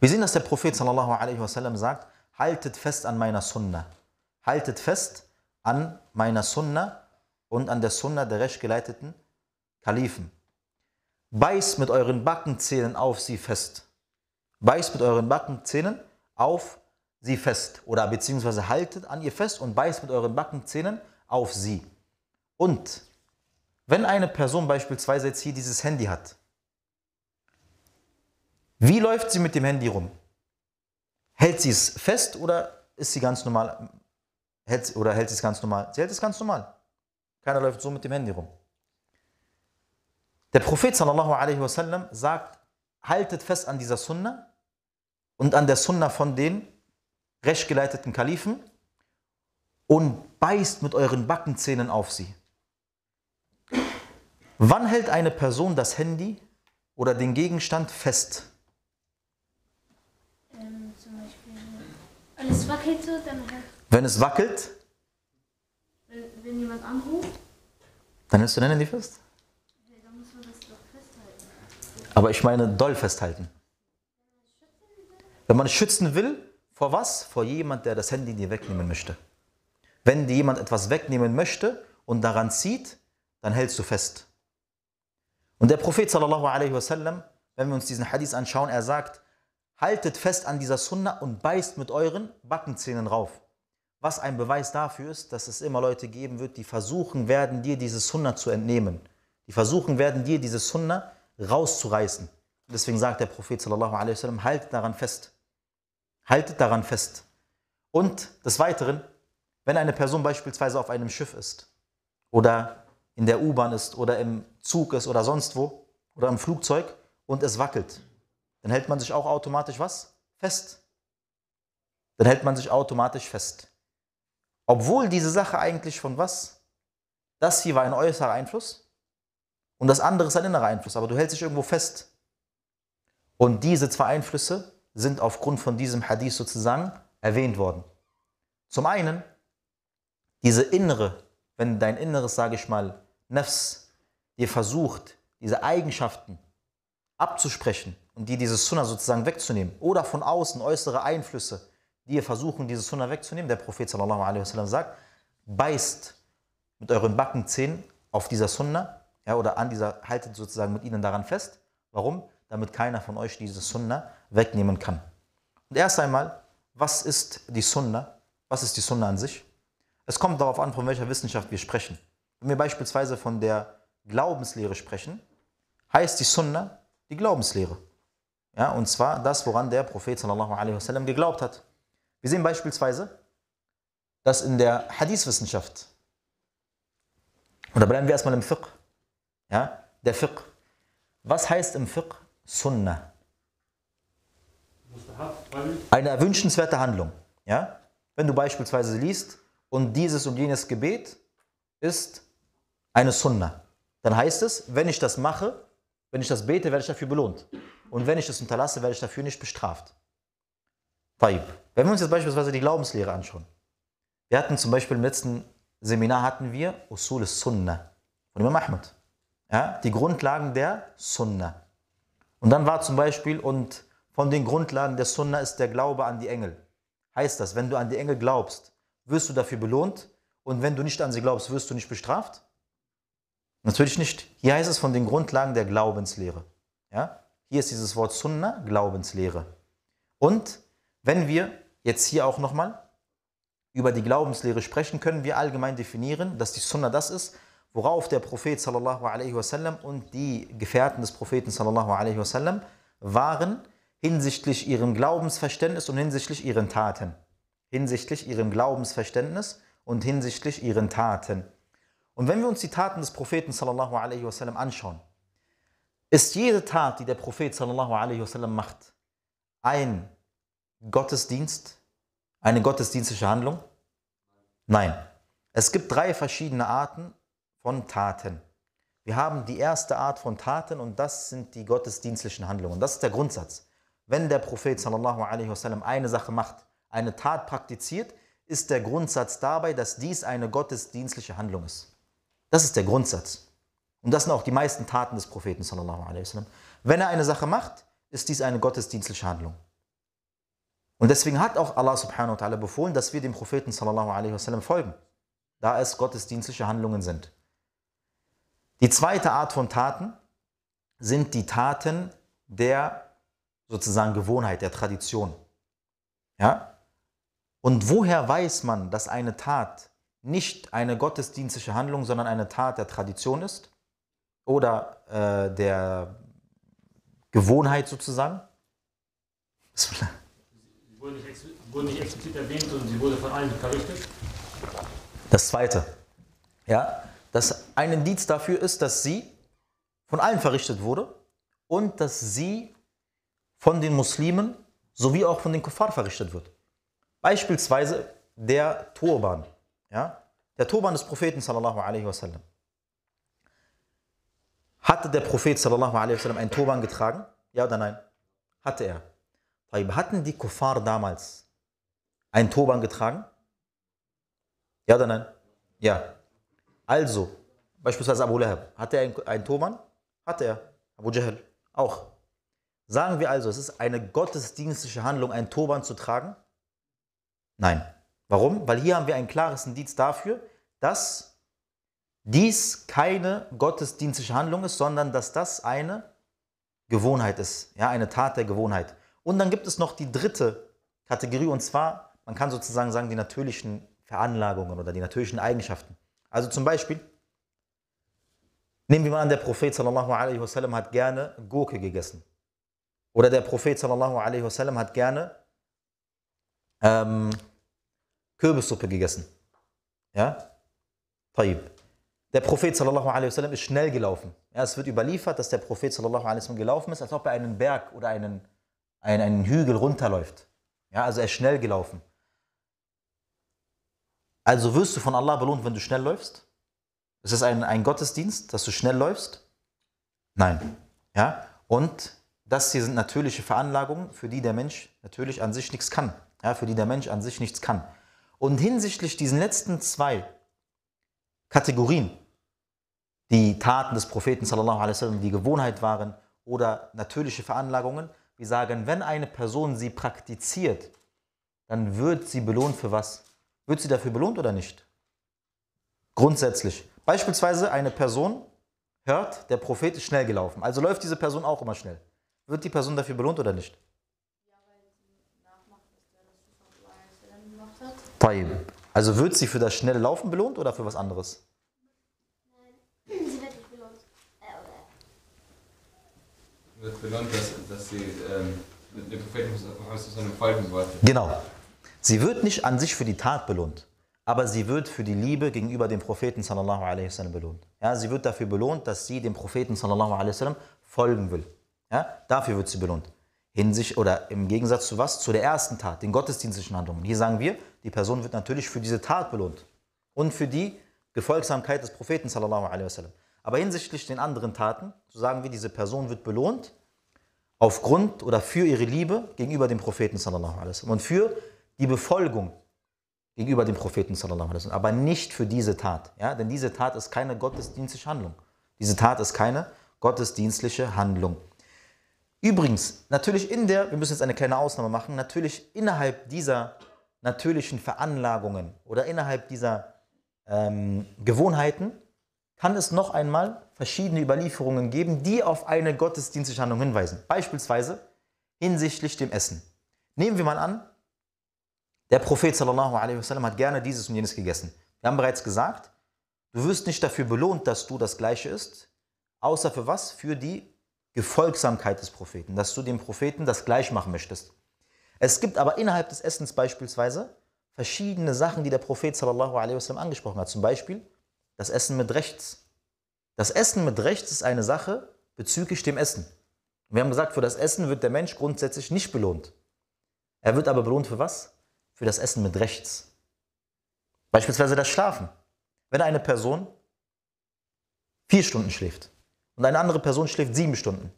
Wir sehen, dass der Prophet sallallahu alaihi wasallam sagt, haltet fest an meiner Sunna. Haltet fest an meiner Sunna und an der Sunna der recht geleiteten Kalifen. Beißt mit euren Backenzähnen auf sie fest. Beißt mit euren Backenzähnen auf sie fest. Oder beziehungsweise haltet an ihr fest und beißt mit euren Backenzähnen auf sie. Und wenn eine Person beispielsweise jetzt hier dieses Handy hat wie läuft sie mit dem Handy rum? Hält sie es fest oder ist sie ganz normal? Hält, oder hält sie es ganz normal? Sie hält es ganz normal. Keiner läuft so mit dem Handy rum. Der Prophet sallallahu alaihi wasallam sagt, haltet fest an dieser Sunna und an der Sunna von den rechtgeleiteten Kalifen und beißt mit euren Backenzähnen auf sie. Wann hält eine Person das Handy oder den Gegenstand fest? Und es wackelt so, dann halt, Wenn es wackelt, wenn, wenn jemand anruft, dann hältst du dein Handy fest. dann muss man das doch festhalten. Aber ich meine doll festhalten. Wenn man es schützen will, vor was? Vor jemand, der das Handy dir wegnehmen möchte. Wenn dir jemand etwas wegnehmen möchte und daran zieht, dann hältst du fest. Und der Prophet wasallam, wenn wir uns diesen Hadith anschauen, er sagt, haltet fest an dieser Sunna und beißt mit euren Backenzähnen rauf. Was ein Beweis dafür ist, dass es immer Leute geben wird, die versuchen werden, dir diese Sunna zu entnehmen. Die versuchen werden, dir diese Sunna rauszureißen. Deswegen sagt der Prophet haltet daran fest. Haltet daran fest. Und des Weiteren, wenn eine Person beispielsweise auf einem Schiff ist oder in der U-Bahn ist oder im Zug ist oder sonst wo oder im Flugzeug und es wackelt, dann hält man sich auch automatisch was? Fest. Dann hält man sich automatisch fest. Obwohl diese Sache eigentlich von was? das hier war ein äußerer Einfluss und das andere ist ein innerer Einfluss, aber du hältst dich irgendwo fest. Und diese zwei Einflüsse sind aufgrund von diesem Hadith sozusagen erwähnt worden. Zum einen, diese innere, wenn dein inneres, sage ich mal, Nefs dir versucht, diese Eigenschaften abzusprechen und dir dieses Sunnah sozusagen wegzunehmen oder von außen äußere Einflüsse, die ihr versuchen, dieses Sunnah wegzunehmen, der Prophet sallallahu alaihi wasallam sagt, beißt mit euren Backenzähnen auf dieser Sunnah ja, oder an dieser, haltet sozusagen mit ihnen daran fest. Warum? Damit keiner von euch dieses Sunnah wegnehmen kann. Und erst einmal, was ist die Sunnah? Was ist die Sunnah an sich? Es kommt darauf an, von welcher Wissenschaft wir sprechen. Wenn wir beispielsweise von der Glaubenslehre sprechen, heißt die Sunnah die Glaubenslehre. Ja, und zwar das, woran der Prophet sallallahu alaihi wasallam geglaubt hat. Wir sehen beispielsweise, dass in der Hadith-Wissenschaft, oder bleiben wir erstmal im Fiqh, ja, der Fiqh. Was heißt im Fiqh Sunnah? Eine erwünschenswerte Handlung. Ja? Wenn du beispielsweise liest, und dieses und jenes Gebet ist eine Sunnah, dann heißt es, wenn ich das mache, wenn ich das bete, werde ich dafür belohnt. Und wenn ich das unterlasse, werde ich dafür nicht bestraft. Wenn wir uns jetzt beispielsweise die Glaubenslehre anschauen. Wir hatten zum Beispiel im letzten Seminar hatten wir Usul Sunnah von Imam Ahmad. Ja, die Grundlagen der Sunnah. Und dann war zum Beispiel, und von den Grundlagen der Sunnah ist der Glaube an die Engel. Heißt das, wenn du an die Engel glaubst, wirst du dafür belohnt und wenn du nicht an sie glaubst, wirst du nicht bestraft? Natürlich nicht. Hier heißt es von den Grundlagen der Glaubenslehre. Ja? Hier ist dieses Wort Sunnah, Glaubenslehre. Und wenn wir jetzt hier auch nochmal über die Glaubenslehre sprechen, können wir allgemein definieren, dass die Sunnah das ist, worauf der Prophet sallallahu alaihi wasallam und die Gefährten des Propheten sallallahu alaihi wasallam waren hinsichtlich ihrem Glaubensverständnis und hinsichtlich ihren Taten. Hinsichtlich ihrem Glaubensverständnis und hinsichtlich ihren Taten. Und wenn wir uns die Taten des Propheten sallallahu alaihi wasallam anschauen, ist jede Tat, die der Prophet sallallahu alaihi wasallam macht, ein Gottesdienst, eine gottesdienstliche Handlung? Nein. Es gibt drei verschiedene Arten von Taten. Wir haben die erste Art von Taten und das sind die gottesdienstlichen Handlungen. Das ist der Grundsatz. Wenn der Prophet sallallahu alaihi wasallam eine Sache macht, eine Tat praktiziert, ist der Grundsatz dabei, dass dies eine gottesdienstliche Handlung ist. Das ist der Grundsatz. Und das sind auch die meisten Taten des Propheten sallallahu alaihi wasallam. Wenn er eine Sache macht, ist dies eine gottesdienstliche Handlung. Und deswegen hat auch Allah subhanahu wa ta'ala befohlen, dass wir dem Propheten sallallahu alaihi wasallam folgen, da es gottesdienstliche Handlungen sind. Die zweite Art von Taten sind die Taten der sozusagen Gewohnheit, der Tradition. Ja? Und woher weiß man, dass eine Tat nicht eine gottesdienstliche Handlung, sondern eine Tat der Tradition ist oder äh, der Gewohnheit sozusagen? Sie wurde nicht, wurde nicht explizit erwähnt und sie wurde von allen verrichtet. Das zweite, ja, dass ein Indiz dafür ist, dass sie von allen verrichtet wurde und dass sie von den Muslimen sowie auch von den Kuffar verrichtet wird. Beispielsweise der Turban. Ja? Der Turban des Propheten sallallahu alaihi wasallam. Hatte der Prophet sallallahu alaihi wasallam einen Turban getragen? Ja oder nein? Hatte er. Hatten die Kuffar damals einen Turban getragen? Ja oder nein? Ja. Also, beispielsweise Abu Lahab, hatte er einen, Turban? Hatte er. Abu Jahl auch. Sagen wir also, es ist eine gottesdienstliche Handlung, einen Turban zu tragen? Nein. Warum? Weil hier haben wir ein klares Indiz dafür, dass dies keine gottesdienstliche Handlung ist, sondern dass das eine Gewohnheit ist, ja, eine Tat der Gewohnheit. Und dann gibt es noch die dritte Kategorie und zwar, man kann sozusagen sagen, die natürlichen Veranlagungen oder die natürlichen Eigenschaften. Also zum Beispiel, nehmen wir mal an, der Prophet sallallahu alaihi wasallam hat gerne Gurke gegessen. Oder der Prophet wasallam hat gerne ähm, Kürbissuppe gegessen. Ja? Taib. Der Prophet wasallam ist schnell gelaufen. Ja, es wird überliefert, dass der Prophet wasallam gelaufen ist, als ob er einen Berg oder einen, einen, einen Hügel runterläuft. Ja, also er ist schnell gelaufen. Also wirst du von Allah belohnt, wenn du schnell läufst? Ist es ein, ein Gottesdienst, dass du schnell läufst? Nein. Ja? Und das hier sind natürliche Veranlagungen, für die der Mensch natürlich an sich nichts kann. Ja, für die der Mensch an sich nichts kann. Und hinsichtlich diesen letzten zwei Kategorien, die Taten des Propheten sallallahu alaihi wasallam, die Gewohnheit waren oder natürliche Veranlagungen, wir sagen, wenn eine Person sie praktiziert, dann wird sie belohnt für was? Wird sie dafür belohnt oder nicht? Grundsätzlich. Beispielsweise eine Person hört, der Prophet ist schnell gelaufen. Also läuft diese Person auch immer schnell. Wird die Person dafür belohnt oder nicht? Taib. Also wird sie für das schnelle Laufen belohnt oder für was anderes? Sie wird nicht belohnt. Äh, oder wird belohnt, dass, dass sie ähm, mit dem Propheten folgen wollte. Genau. Sie wird nicht an sich für die Tat belohnt, aber sie wird für die Liebe gegenüber dem Propheten sallallahu alaihi wasallam belohnt. Ja, sie wird dafür belohnt, dass sie dem Propheten sallallahu alaihi wasallam folgen will. Ja, dafür wird sie belohnt. Hinsicht oder im Gegensatz zu was? Zu der ersten Tat, den gottesdienstlichen Handlungen. Hier sagen wir, die Person wird natürlich für diese Tat belohnt und für die Gefolgsamkeit des Propheten. Aber hinsichtlich den anderen Taten, so sagen wir, diese Person wird belohnt aufgrund oder für ihre Liebe gegenüber dem Propheten und für die Befolgung gegenüber dem Propheten aber nicht für diese Tat, ja? Denn diese Tat ist keine gottesdienstliche Handlung. Diese Tat ist keine gottesdienstliche Handlung. Übrigens, natürlich in der, wir müssen jetzt eine kleine Ausnahme machen, natürlich innerhalb dieser natürlichen Veranlagungen oder innerhalb dieser ähm, Gewohnheiten kann es noch einmal verschiedene Überlieferungen geben, die auf eine gottesdienstliche Handlung hinweisen. Beispielsweise hinsichtlich dem Essen. Nehmen wir mal an, der Prophet sallallahu alaihi wasallam hat gerne dieses und jenes gegessen. Wir haben bereits gesagt, du wirst nicht dafür belohnt, dass du das Gleiche isst, außer für was? Für die Gefolgsamkeit des Propheten, dass du dem Propheten das gleich machen möchtest. Es gibt aber innerhalb des Essens beispielsweise verschiedene Sachen, die der Prophet sallallahu alaihi wasallam angesprochen hat. Zum Beispiel das Essen mit rechts. Das Essen mit rechts ist eine Sache bezüglich dem Essen. Wir haben gesagt, für das Essen wird der Mensch grundsätzlich nicht belohnt. Er wird aber belohnt für was? Für das Essen mit rechts. Beispielsweise das Schlafen. Wenn eine Person vier Stunden schläft und eine andere Person schläft sieben Stunden,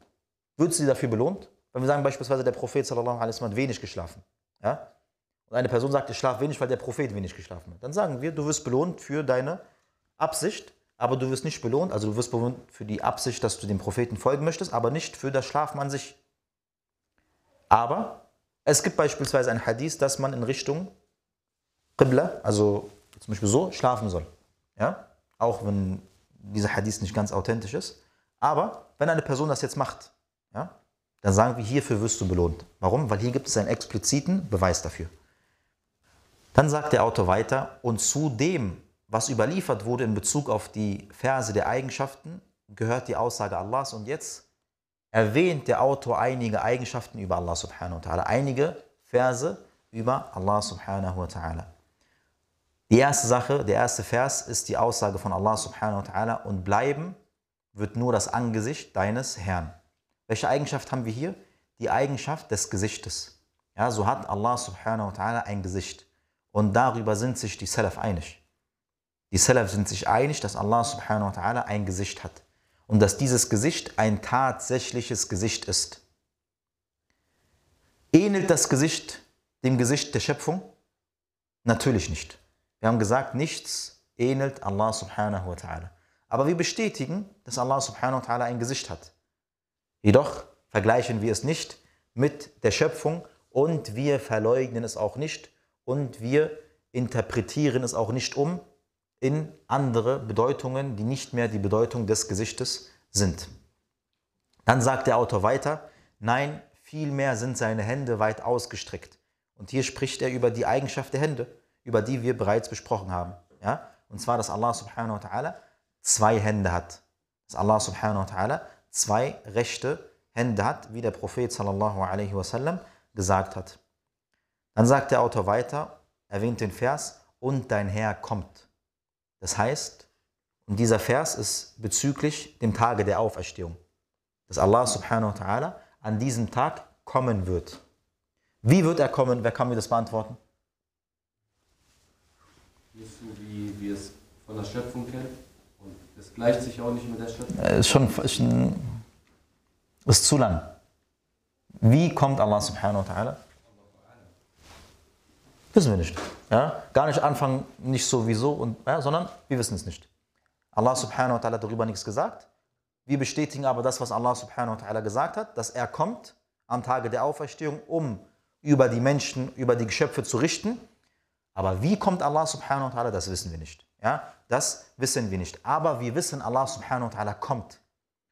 wird sie dafür belohnt? Wenn wir sagen beispielsweise, der Prophet sallallahu alaihi wasallam hat wenig geschlafen. Ja? Und eine Person sagt, ich schlafe wenig, weil der Prophet wenig geschlafen hat. Dann sagen wir, du wirst belohnt für deine Absicht, aber du wirst nicht belohnt, also du wirst belohnt für die Absicht, dass du dem Propheten folgen möchtest, aber nicht für das Schlafen an sich. Aber es gibt beispielsweise ein Hadith, dass man in Richtung Qibla, also zum Beispiel so, schlafen soll. Ja? Auch wenn dieser Hadith nicht ganz authentisch ist. Aber wenn eine Person das jetzt macht, ja, dann sagen wir, hierfür wirst du belohnt. Warum? Weil hier gibt es einen expliziten Beweis dafür. Dann sagt der Autor weiter, und zu dem, was überliefert wurde in Bezug auf die Verse der Eigenschaften, gehört die Aussage Allahs. Und jetzt erwähnt der Autor einige Eigenschaften über Allah subhanahu wa ta'ala, einige Verse über Allah subhanahu wa ta'ala. Die erste Sache, der erste Vers ist die Aussage von Allah subhanahu wa ta'ala und bleiben wird nur das Angesicht deines Herrn. Welche Eigenschaft haben wir hier? Die Eigenschaft des Gesichtes. Ja, so hat Allah subhanahu wa ta'ala ein Gesicht. Und darüber sind sich die Salaf einig. Die Salaf sind sich einig, dass Allah subhanahu wa ta'ala ein Gesicht hat. Und dass dieses Gesicht ein tatsächliches Gesicht ist. Ähnelt das Gesicht dem Gesicht der Schöpfung? Natürlich nicht. Wir haben gesagt, nichts ähnelt Allah subhanahu wa ta'ala. Aber wir bestätigen, dass Allah subhanahu wa ta'ala ein Gesicht hat. Jedoch vergleichen wir es nicht mit der Schöpfung und wir verleugnen es auch nicht und wir interpretieren es auch nicht um in andere Bedeutungen, die nicht mehr die Bedeutung des Gesichtes sind. Dann sagt der Autor weiter, nein, vielmehr sind seine Hände weit ausgestreckt. Und hier spricht er über die Eigenschaft der Hände, über die wir bereits besprochen haben. Ja? Und zwar, dass Allah subhanahu wa ta'ala zwei Hände hat. Dass Allah subhanahu wa ta'ala zwei rechte Hände hat, wie der Prophet sallallahu alaihi wasallam gesagt hat. Dann sagt der Autor weiter, erwähnt den Vers, und dein Herr kommt. Das heißt, und dieser Vers ist bezüglich dem Tage der Auferstehung, dass Allah subhanahu wa ta'ala an diesem Tag kommen wird. Wie wird er kommen? Wer kann mir das beantworten? Nicht so wie wir es von der Schöpfung kennen Das gleicht sich auch nicht mit der Schöpfung. Äh, Ist schon ist, ist zu lang. Wie kommt Allah subhanahu wa ta'ala? Wissen wir nicht. Ja? Gar nicht anfangen, nicht sowieso, und, ja, sondern wir wissen es nicht. Allah subhanahu wa ta'ala hat darüber nichts gesagt. Wir bestätigen aber das, was Allah subhanahu wa ta'ala gesagt hat, dass er kommt am Tage der Auferstehung, um über die Menschen, über die Geschöpfe zu richten. Aber wie kommt Allah subhanahu wa ta'ala, das wissen wir nicht. Ja? Das wissen wir nicht. Aber wir wissen, Allah subhanahu wa ta'ala kommt.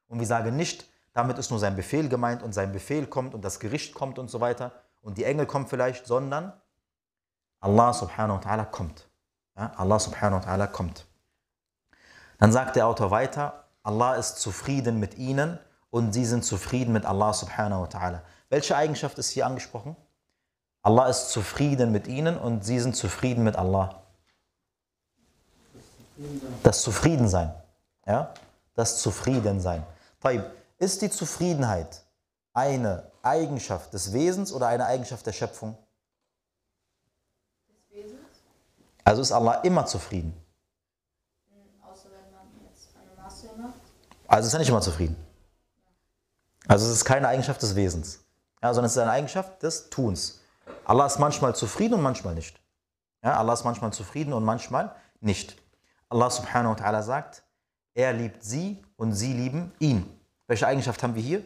Und wir sagen nicht, damit ist nur sein Befehl gemeint und sein Befehl kommt und das Gericht kommt und so weiter und die Engel kommen vielleicht, sondern Allah subhanahu wa ta'ala kommt. Ja? Allah subhanahu wa ta'ala kommt. Dann sagt der Autor weiter, Allah ist zufrieden mit ihnen und sie sind zufrieden mit Allah subhanahu wa ta'ala. Welche Eigenschaft ist hier angesprochen? Allah ist zufrieden mit ihnen und sie sind zufrieden mit Allah. Das Zufriedensein. Ja? Das Zufriedensein. Ist die Zufriedenheit eine Eigenschaft des Wesens oder eine Eigenschaft der Schöpfung? Des Wesens. Also ist Allah immer zufrieden. Außer wenn man jetzt eine Masse macht. Also ist er nicht immer zufrieden. Also es ist keine Eigenschaft des Wesens, ja, sondern es ist eine Eigenschaft des Tuns. Allah ist manchmal zufrieden und manchmal nicht. Ja, Allah ist manchmal zufrieden und manchmal nicht. Allah subhanahu wa ta'ala sagt, er liebt sie und sie lieben ihn. Welche Eigenschaft haben wir hier?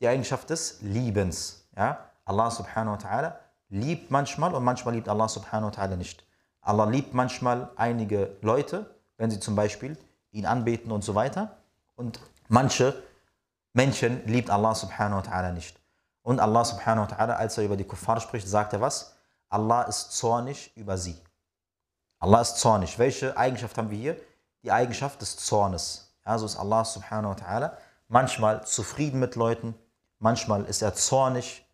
Die Eigenschaft des Liebens. Ja? Allah subhanahu wa ta'ala liebt manchmal und manchmal liebt Allah subhanahu wa ta'ala nicht. Allah liebt manchmal einige Leute, wenn sie zum Beispiel ihn anbeten und so weiter. Und manche Menschen liebt Allah subhanahu wa ta'ala nicht. Und Allah subhanahu wa ta'ala, als er über die Kuffar spricht, sagt er was? Allah ist zornig über sie. Allah ist zornig. Welche Eigenschaft haben wir hier? Die Eigenschaft des Zornes. Ja, so ist Allah subhanahu wa ta'ala manchmal zufrieden mit Leuten, manchmal ist er zornig,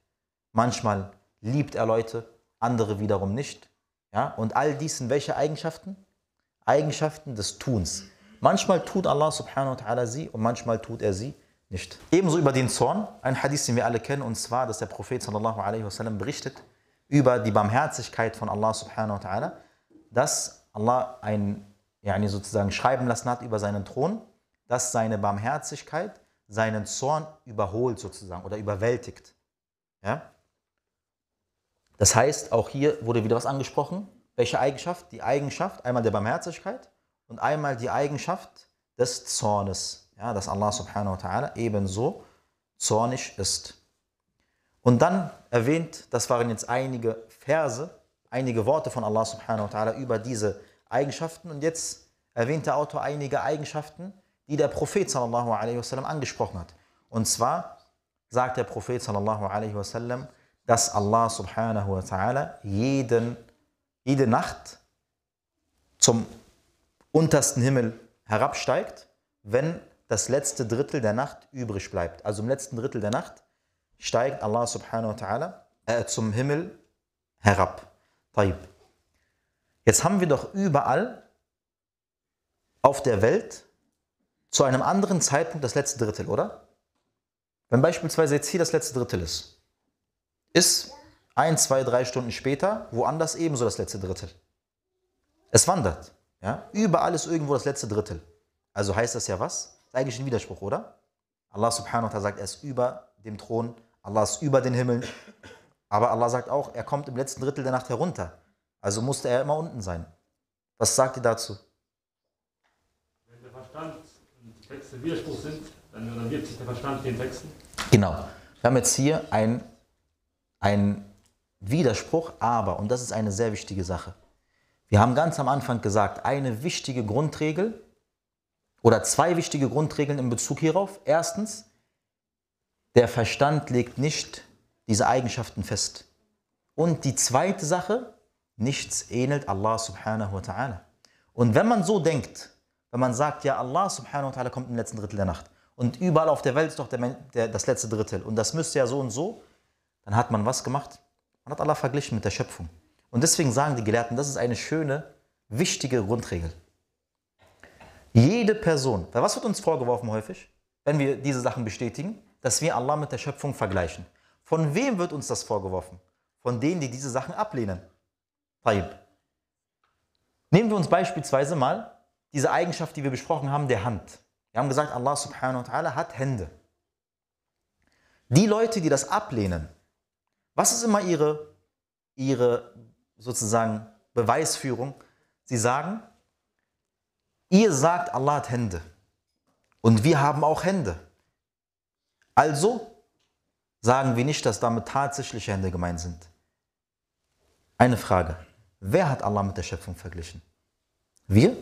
manchmal liebt er Leute, andere wiederum nicht. Ja, und all dies sind welche Eigenschaften? Eigenschaften des Tuns. Manchmal tut Allah subhanahu wa ta'ala sie und manchmal tut er sie nicht. Ebenso über den Zorn, ein Hadith, den wir alle kennen, und zwar, dass der Prophet sallallahu alaihi wasallam berichtet über die Barmherzigkeit von Allah subhanahu wa ta'ala, dass Allah ein, yani sozusagen schreiben lassen hat über seinen Thron, dass seine Barmherzigkeit seinen Zorn überholt sozusagen oder überwältigt. Ja? Das heißt, auch hier wurde wieder was angesprochen. Welche Eigenschaft? Die Eigenschaft einmal der Barmherzigkeit und einmal die Eigenschaft des Zornes. Ja, dass Allah subhanahu wa ta'ala ebenso zornig ist. Und dann erwähnt, das waren jetzt einige Verse, einige Worte von Allah subhanahu wa ta'ala über diese Eigenschaften. Und jetzt erwähnt der Autor einige Eigenschaften, die der Prophet sallallahu alaihi wasallam angesprochen hat. Und zwar sagt der Prophet sallallahu alaihi wasallam, dass Allah subhanahu wa ta'ala jeden, jede Nacht zum untersten Himmel herabsteigt, wenn das letzte Drittel der Nacht übrig bleibt. Also im letzten Drittel der Nacht steigt Allah subhanahu wa ta'ala äh, zum Himmel herab. Jetzt haben wir doch überall auf der Welt zu einem anderen Zeitpunkt das letzte Drittel, oder? Wenn beispielsweise jetzt hier das letzte Drittel ist, ist ein, zwei, drei Stunden später woanders ebenso das letzte Drittel. Es wandert. Ja? Überall ist irgendwo das letzte Drittel. Also heißt das ja was? Das ist eigentlich ein Widerspruch, oder? Allah subhanahu wa ta'ala sagt, er ist über dem Thron, Allah ist über den Himmeln. Aber Allah sagt auch, er kommt im letzten Drittel der Nacht herunter. Also musste er immer unten sein. Was sagt ihr dazu? Wenn der Verstand und die Texte Widerspruch sind, dann, wirft sich der Verstand den Texten. Genau. Wir haben jetzt hier ein, ein Widerspruch, aber, und das ist eine sehr wichtige Sache. Wir haben ganz am Anfang gesagt, eine wichtige Grundregel oder zwei wichtige Grundregeln in Bezug hierauf. Erstens, der Verstand legt nicht diese Eigenschaften fest. Und die zweite Sache, nichts ähnelt Allah subhanahu wa ta'ala. Und wenn man so denkt, wenn man sagt, ja, Allah subhanahu wa ta'ala kommt im letzten Drittel der Nacht und überall auf der Welt ist doch der, der, das letzte Drittel und das müsste ja so und so, dann hat man was gemacht? Man hat Allah verglichen mit der Schöpfung. Und deswegen sagen die Gelehrten, das ist eine schöne, wichtige Grundregel. Jede Person, weil was wird uns vorgeworfen häufig, wenn wir diese Sachen bestätigen, dass wir Allah mit der Schöpfung vergleichen. Von wem wird uns das vorgeworfen? Von denen, die diese Sachen ablehnen. Taib. Nehmen wir uns beispielsweise mal diese Eigenschaft, die wir besprochen haben, der Hand. Wir haben gesagt, Allah subhanahu wa ta'ala hat Hände. Die Leute, die das ablehnen, was ist immer ihre, ihre sozusagen Beweisführung? Sie sagen, ihr sagt, Allah hat Hände und wir haben auch Hände. Also sagen wir nicht, dass damit tatsächliche Hände gemeint sind. Eine Frage. Wer hat Allah mit der Schöpfung verglichen? Wir?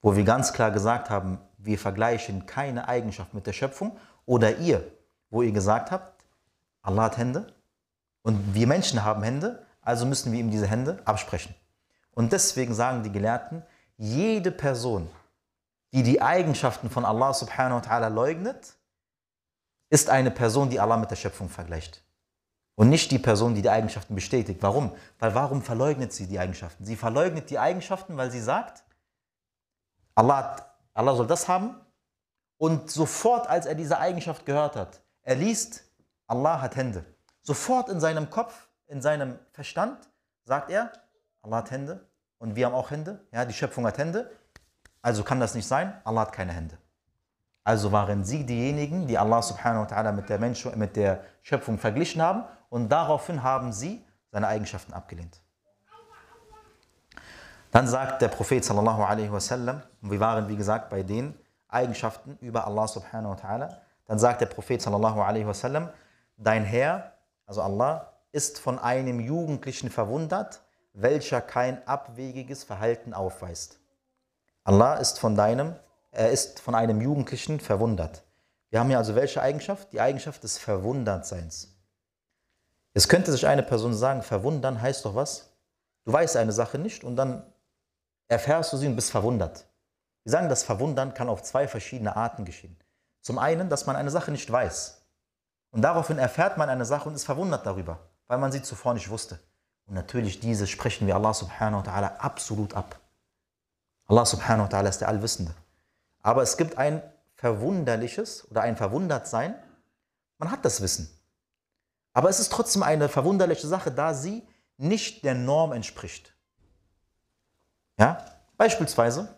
Wo wir ganz klar gesagt haben, wir vergleichen keine Eigenschaft mit der Schöpfung. Oder ihr, wo ihr gesagt habt, Allah hat Hände und wir Menschen haben Hände, also müssen wir ihm diese Hände absprechen. Und deswegen sagen die Gelehrten, jede Person, die die Eigenschaften von Allah subhanahu wa ta'ala leugnet, ist eine Person, die Allah mit der Schöpfung vergleicht. Und nicht die Person, die die Eigenschaften bestätigt. Warum? Weil warum verleugnet sie die Eigenschaften? Sie verleugnet die Eigenschaften, weil sie sagt, Allah, Allah soll das haben. Und sofort, als er diese Eigenschaft gehört hat, er liest, Allah hat Hände. Sofort in seinem Kopf, in seinem Verstand sagt er, Allah hat Hände und wir haben auch Hände. Ja, die Schöpfung hat Hände. Also kann das nicht sein, Allah hat keine Hände. Also waren sie diejenigen, die Allah subhanahu wa ta'ala mit der, mit der Schöpfung verglichen haben und daraufhin haben sie seine Eigenschaften abgelehnt. Dann sagt der Prophet sallallahu alaihi wasallam, und wir waren wie gesagt bei den Eigenschaften über Allah subhanahu wa ta'ala, dann sagt der Prophet sallallahu alaihi wasallam, dein Herr, also Allah, ist von einem Jugendlichen verwundert, welcher kein abwegiges Verhalten aufweist. Allah ist von deinem, er ist von einem Jugendlichen verwundert. Wir haben hier also welche Eigenschaft? Die Eigenschaft des Verwundertseins. Es könnte sich eine Person sagen, verwundern heißt doch was? Du weißt eine Sache nicht und dann erfährst du sie und bist verwundert. Wir sagen, das Verwundern kann auf zwei verschiedene Arten geschehen. Zum einen, dass man eine Sache nicht weiß. Und daraufhin erfährt man eine Sache und ist verwundert darüber, weil man sie zuvor nicht wusste. Und natürlich diese sprechen wir Allah subhanahu wa ta'ala absolut ab. Allah subhanahu wa ta'ala ist der Allwissende. Aber es gibt ein verwunderliches oder ein Verwundertsein. Man hat das Wissen. Aber es ist trotzdem eine verwunderliche Sache, da sie nicht der Norm entspricht. Ja? Beispielsweise,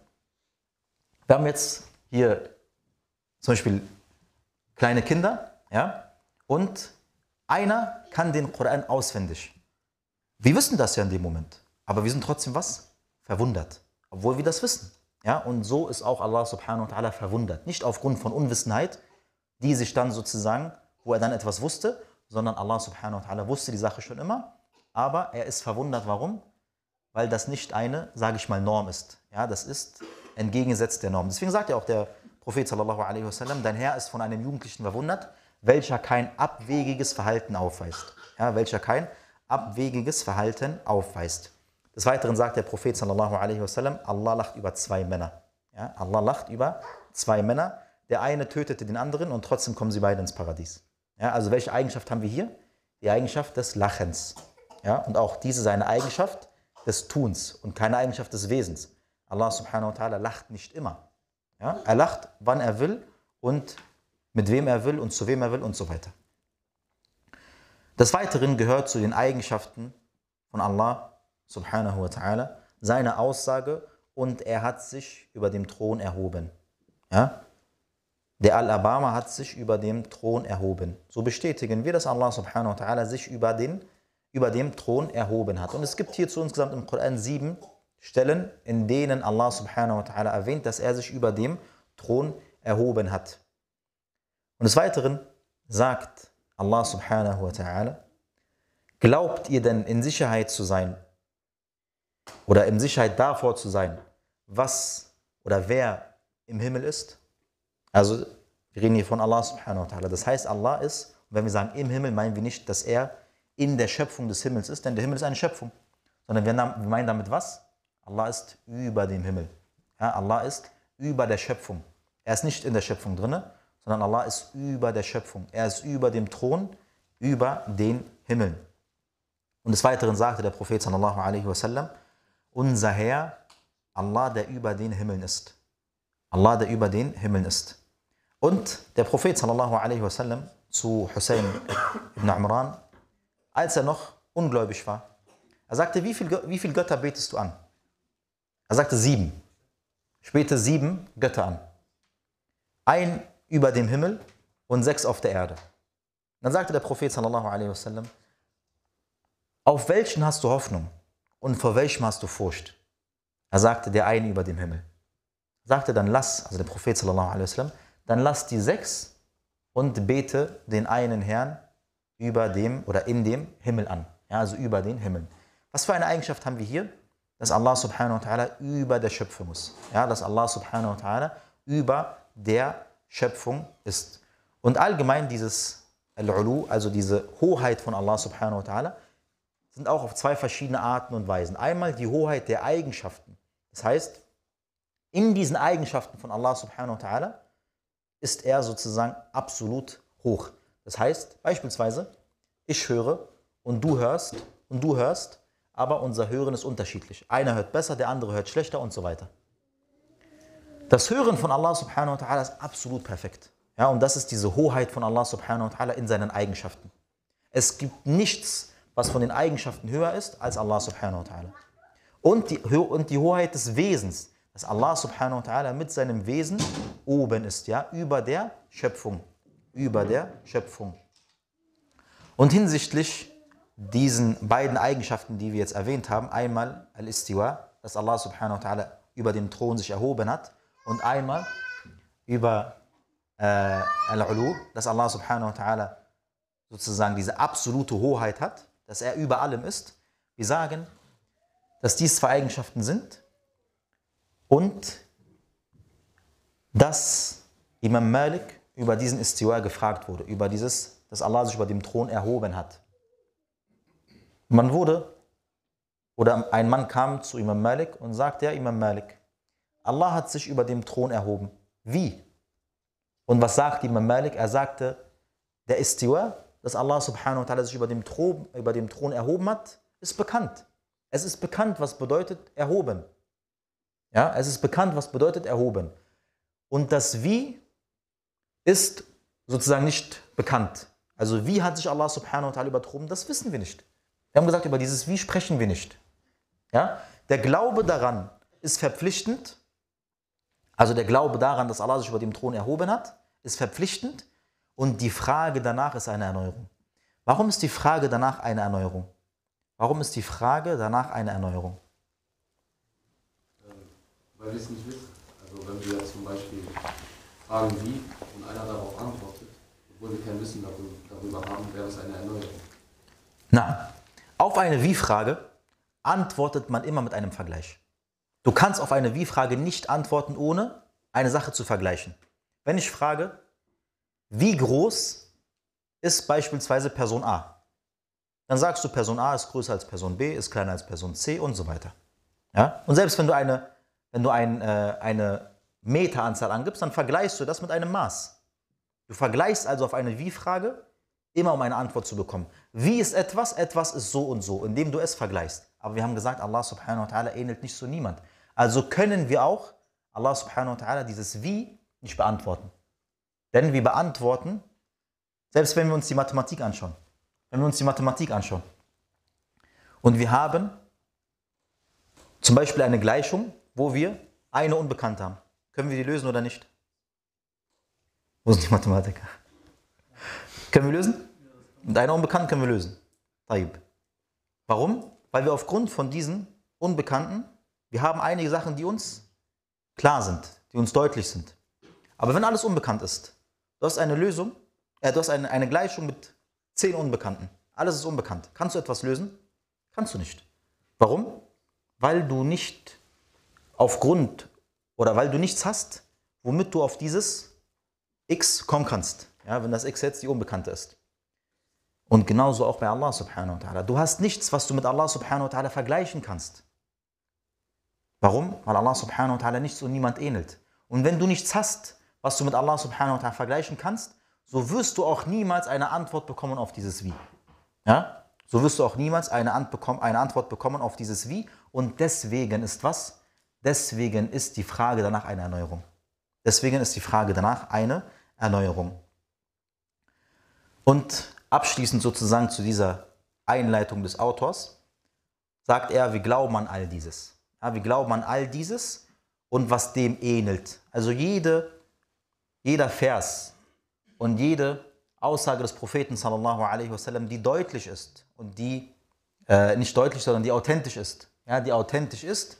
wir haben jetzt hier zum Beispiel kleine Kinder, ja, und einer kann den Koran auswendig. Wir wissen das ja in dem Moment, aber wir sind trotzdem was? Verwundert, obwohl wir das wissen. Ja, und so ist auch Allah subhanahu wa ta'ala verwundert. Nicht aufgrund von Unwissenheit, die sich dann sozusagen, wo er dann etwas wusste, sondern Allah subhanahu wa ta'ala wusste die Sache schon immer, aber er ist verwundert. Warum? Weil das nicht eine, sage ich mal, Norm ist. Ja, das ist entgegengesetzt der Norm. Deswegen sagt ja auch der Prophet sallallahu alaihi wasallam, dein Herr ist von einem Jugendlichen verwundert, welcher kein abwegiges Verhalten aufweist. Ja, welcher kein abwegiges Verhalten aufweist. Des Weiteren sagt der Prophet sallallahu alaihi wasallam, Allah lacht über zwei Männer. Ja, Allah lacht über zwei Männer. Der eine tötete den anderen und trotzdem kommen sie beide ins Paradies. Ja, also welche Eigenschaft haben wir hier? Die Eigenschaft des Lachens. Ja, und auch diese ist eine Eigenschaft des Tuns und keine Eigenschaft des Wesens. Allah subhanahu wa ta'ala lacht nicht immer. Ja, er lacht, wann er will und mit wem er will und zu wem er will und so weiter. Des Weiteren gehört zu den Eigenschaften von Allah subhanahu wa ta'ala seine Aussage und er hat sich über dem Thron erhoben. Ja? Der Al-Abama hat sich über dem Thron erhoben. So bestätigen wir, dass Allah subhanahu wa ta'ala sich über, den, über dem Thron erhoben hat. Und es gibt hierzu insgesamt im Koran sieben Stellen, in denen Allah subhanahu wa ta'ala erwähnt, dass er sich über dem Thron erhoben hat. Und des Weiteren sagt Allah subhanahu wa ta'ala, glaubt ihr denn in Sicherheit zu sein oder in Sicherheit davor zu sein, was oder wer im Himmel ist? Also wir reden hier von Allah subhanahu wa ta'ala. Das heißt, Allah ist, und wenn wir sagen im Himmel, meinen wir nicht, dass er in der Schöpfung des Himmels ist, denn der Himmel ist eine Schöpfung. Sondern wir meinen damit was? Allah ist über dem Himmel. Ja, Allah ist über der Schöpfung. Er ist nicht in der Schöpfung drin, sondern Allah ist über der Schöpfung. Er ist über dem Thron, über den Himmeln. Und des Weiteren sagte der Prophet sallallahu alaihi wasallam, unser Herr, Allah, der über den Himmeln ist. Allah, der über den Himmeln ist. Und der Prophet sallallahu alaihi wasallam zu Hussein ibn Imran, als er noch ungläubig war, er sagte, wie viele wie viel Götter betest du an? Er sagte sieben. später sieben Götter an. Ein über dem Himmel und sechs auf der Erde. Dann sagte der Prophet sallallahu alaihi wasallam, auf welchen hast du Hoffnung und vor welchem hast du Furcht? Er sagte, der eine über dem Himmel. Er sagte dann, lass, also der Prophet sallallahu alaihi wasallam, dann lass die sechs und bete den einen Herrn über dem oder in dem Himmel an. Ja, also über den Himmel. Was für eine Eigenschaft haben wir hier? Dass Allah subhanahu wa ta'ala über der Schöpfung ist. Ja, dass Allah subhanahu wa ta'ala über der Schöpfung ist. Und allgemein dieses Al-Ulu, also diese Hoheit von Allah subhanahu wa ta'ala, sind auch auf zwei verschiedene Arten und Weisen. Einmal die Hoheit der Eigenschaften. Das heißt, in diesen Eigenschaften von Allah subhanahu wa ta'ala ist er sozusagen absolut hoch. Das heißt, beispielsweise, ich höre und du hörst und du hörst, aber unser Hören ist unterschiedlich. Einer hört besser, der andere hört schlechter und so weiter. Das Hören von Allah subhanahu wa ta'ala ist absolut perfekt. Ja, und das ist diese Hoheit von Allah subhanahu wa ta'ala in seinen Eigenschaften. Es gibt nichts, was von den Eigenschaften höher ist als Allah subhanahu wa ta'ala. Und die, und die Hoheit des Wesens, dass Allah subhanahu wa ta'ala mit seinem Wesen oben ist, ja, über der Schöpfung. Über der Schöpfung. Und hinsichtlich diesen beiden Eigenschaften, die wir jetzt erwähnt haben, einmal Al-Istiwa, dass Allah subhanahu wa ta'ala über dem Thron sich erhoben hat, und einmal über äh, Al-Ulu, dass Allah subhanahu wa ta'ala sozusagen diese absolute Hoheit hat, dass er über allem ist. Wir sagen, dass dies zwei Eigenschaften sind und dass Imam Malik über diesen Istiwa gefragt wurde, über dieses, dass Allah sich über dem Thron erhoben hat. Man wurde, oder ein Mann kam zu Imam Malik und sagte, ja, Imam Malik, Allah hat sich über dem Thron erhoben. Wie? Und was sagt Imam Malik? Er sagte, der Istiwa, dass Allah subhanahu wa ta'ala sich über dem, Thron, über dem Thron erhoben hat, ist bekannt. Es ist bekannt, was bedeutet erhoben. Ja, es ist bekannt, was bedeutet erhoben. Und das Wie ist sozusagen nicht bekannt. Also wie hat sich Allah subhanahu wa ta'ala übertroben, das wissen wir nicht. Wir haben gesagt, über dieses Wie sprechen wir nicht. Ja? Der Glaube daran ist verpflichtend. Also der Glaube daran, dass Allah sich über dem Thron erhoben hat, ist verpflichtend. Und die Frage danach ist eine Erneuerung. Warum ist die Frage danach eine Erneuerung? Warum ist die Frage danach eine Erneuerung? Ähm, weil wir es nicht wissen. Also wenn wir zum Beispiel fragen wie und einer darauf antwortet, obwohl wir kein Wissen darüber haben, wäre es eine Erneuerung. Na, auf eine Wie-Frage antwortet man immer mit einem Vergleich. Du kannst auf eine Wie-Frage nicht antworten, ohne eine Sache zu vergleichen. Wenn ich frage, wie groß ist beispielsweise Person A? Dann sagst du, Person A ist größer als Person B, ist kleiner als Person C und so weiter. Ja? Und selbst wenn du eine, wenn du ein, äh, eine Meteranzahl angibst, dann vergleichst du das mit einem Maß. Du vergleichst also auf eine Wie-Frage immer um eine Antwort zu bekommen. Wie ist etwas? Etwas ist so und so, indem du es vergleichst. Aber wir haben gesagt, Allah subhanahu wa ta'ala ähnelt nicht so niemand. Also können wir auch Allah subhanahu wa ta'ala dieses Wie nicht beantworten. Denn wir beantworten, selbst wenn wir uns die Mathematik anschauen, wenn wir uns die Mathematik anschauen und wir haben zum Beispiel eine Gleichung, wo wir eine Unbekannte haben. Können wir die lösen oder nicht? Wo sind die Mathematiker? Können wir lösen? Mit einer Unbekannten können wir lösen. Taib. Warum? Weil wir aufgrund von diesen Unbekannten, wir haben einige Sachen, die uns klar sind, die uns deutlich sind. Aber wenn alles unbekannt ist, du hast eine Lösung, äh, du hast eine, eine Gleichung mit zehn Unbekannten. Alles ist unbekannt. Kannst du etwas lösen? Kannst du nicht. Warum? Weil du nicht aufgrund oder weil du nichts hast, womit du auf dieses X kommen kannst. Ja, wenn das X jetzt die Unbekannte ist. Und genauso auch bei Allah subhanahu wa ta'ala. Du hast nichts, was du mit Allah subhanahu wa ta'ala vergleichen kannst. Warum? Weil Allah subhanahu wa ta'ala nichts und niemand ähnelt. Und wenn du nichts hast, was du mit Allah subhanahu wa ta'ala vergleichen kannst, so wirst du auch niemals eine Antwort bekommen auf dieses Wie. Ja? So wirst du auch niemals eine, Antwort bekommen auf dieses Wie. Und deswegen ist was? Deswegen ist die Frage danach eine Erneuerung. Deswegen ist die Frage danach eine Erneuerung. Und abschließend sozusagen zu dieser Einleitung des Autors sagt er, wir glauben an all dieses. Ja, wir glauben an all dieses und was dem ähnelt. Also jede, jeder Vers und jede Aussage des Propheten wasallam, die deutlich ist und die äh, nicht deutlich, sondern die authentisch ist, ja, die authentisch ist,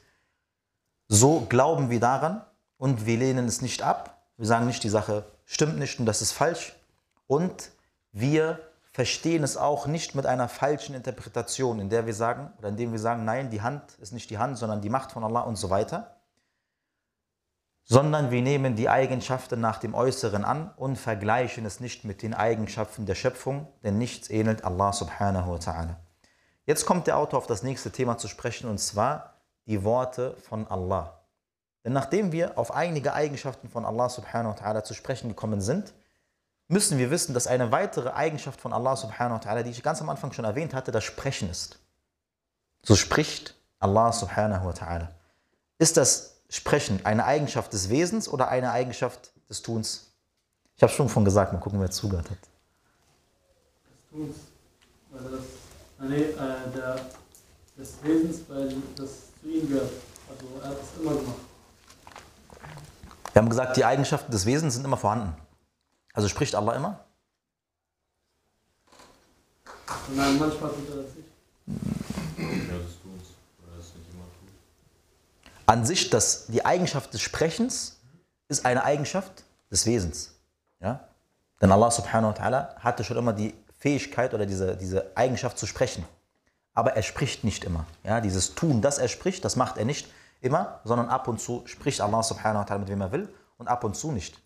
so glauben wir daran und wir lehnen es nicht ab. Wir sagen nicht, die Sache stimmt nicht und das ist falsch. Und wir verstehen es auch nicht mit einer falschen Interpretation, in der wir sagen, oder indem wir sagen, nein, die Hand ist nicht die Hand, sondern die Macht von Allah und so weiter. Sondern wir nehmen die Eigenschaften nach dem Äußeren an und vergleichen es nicht mit den Eigenschaften der Schöpfung, denn nichts ähnelt Allah subhanahu wa ta'ala. Jetzt kommt der Autor auf das nächste Thema zu sprechen und zwar die Worte von Allah. Denn nachdem wir auf einige Eigenschaften von Allah subhanahu wa ta'ala zu sprechen gekommen sind, müssen wir wissen, dass eine weitere Eigenschaft von Allah subhanahu wa ta'ala, die ich ganz am Anfang schon erwähnt hatte, das Sprechen ist. So spricht Allah subhanahu wa ta'ala. Ist das Sprechen eine Eigenschaft des Wesens oder eine Eigenschaft des Tuns? Ich habe schon von gesagt, mal gucken, wer zugehört hat. des Tuns. Weil das, ah, nee, äh, der, des Wesens, weil das zu ihm gehört. Also er hat es immer gemacht. Wir haben gesagt, die Eigenschaften des Wesens sind immer vorhanden. Also spricht Allah immer? Dann manchmal tut er das nicht. Ja, das tut's. Oder das nicht immer tut. An sich, das, die Eigenschaft des Sprechens ist eine Eigenschaft des Wesens. Ja? Denn Allah subhanahu wa ta'ala hatte schon immer die Fähigkeit oder diese, diese Eigenschaft zu sprechen. Aber er spricht nicht immer. Ja? Dieses Tun, das er spricht, das macht er nicht immer, sondern ab und zu spricht Allah subhanahu wa ta'ala mit wem er will und ab und zu nicht.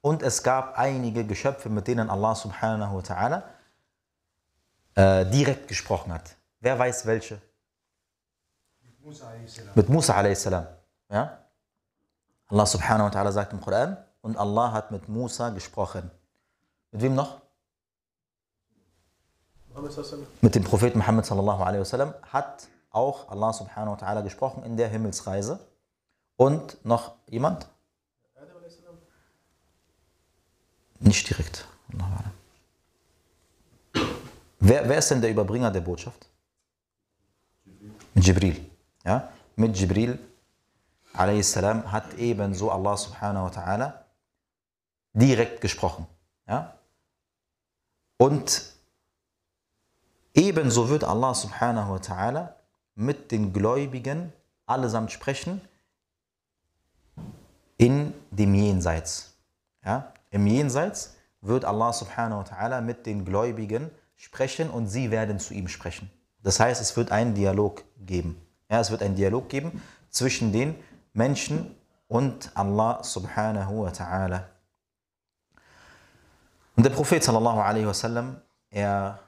Und es gab einige Geschöpfe, mit denen Allah subhanahu wa ta'ala äh, direkt gesprochen hat. Wer weiß welche? Mit Musa a.s. Ja? Allah subhanahu wa ta'ala sagt im Koran, und Allah hat mit Musa gesprochen. Mit wem noch? Mit dem Propheten Muhammad sallallahu alaihi wasallam hat auch Allah subhanahu wa ta'ala gesprochen in der Himmelsreise. Und noch jemand? Nicht direkt. Wer, wer ist denn der Überbringer der Botschaft? Jibril. Ja? Mit Jibril a.s. hat ebenso Allah subhanahu wa ta'ala direkt gesprochen. Ja? Und ebenso wird Allah subhanahu wa ta'ala mit den Gläubigen allesamt sprechen in dem Jenseits. Ja? Im Jenseits wird Allah subhanahu wa ta'ala mit den Gläubigen sprechen und sie werden zu ihm sprechen. Das heißt, es wird einen Dialog geben. Ja, es wird einen Dialog geben zwischen den Menschen und Allah subhanahu wa ta'ala. Und der Prophet sallallahu alaihi wasallam, er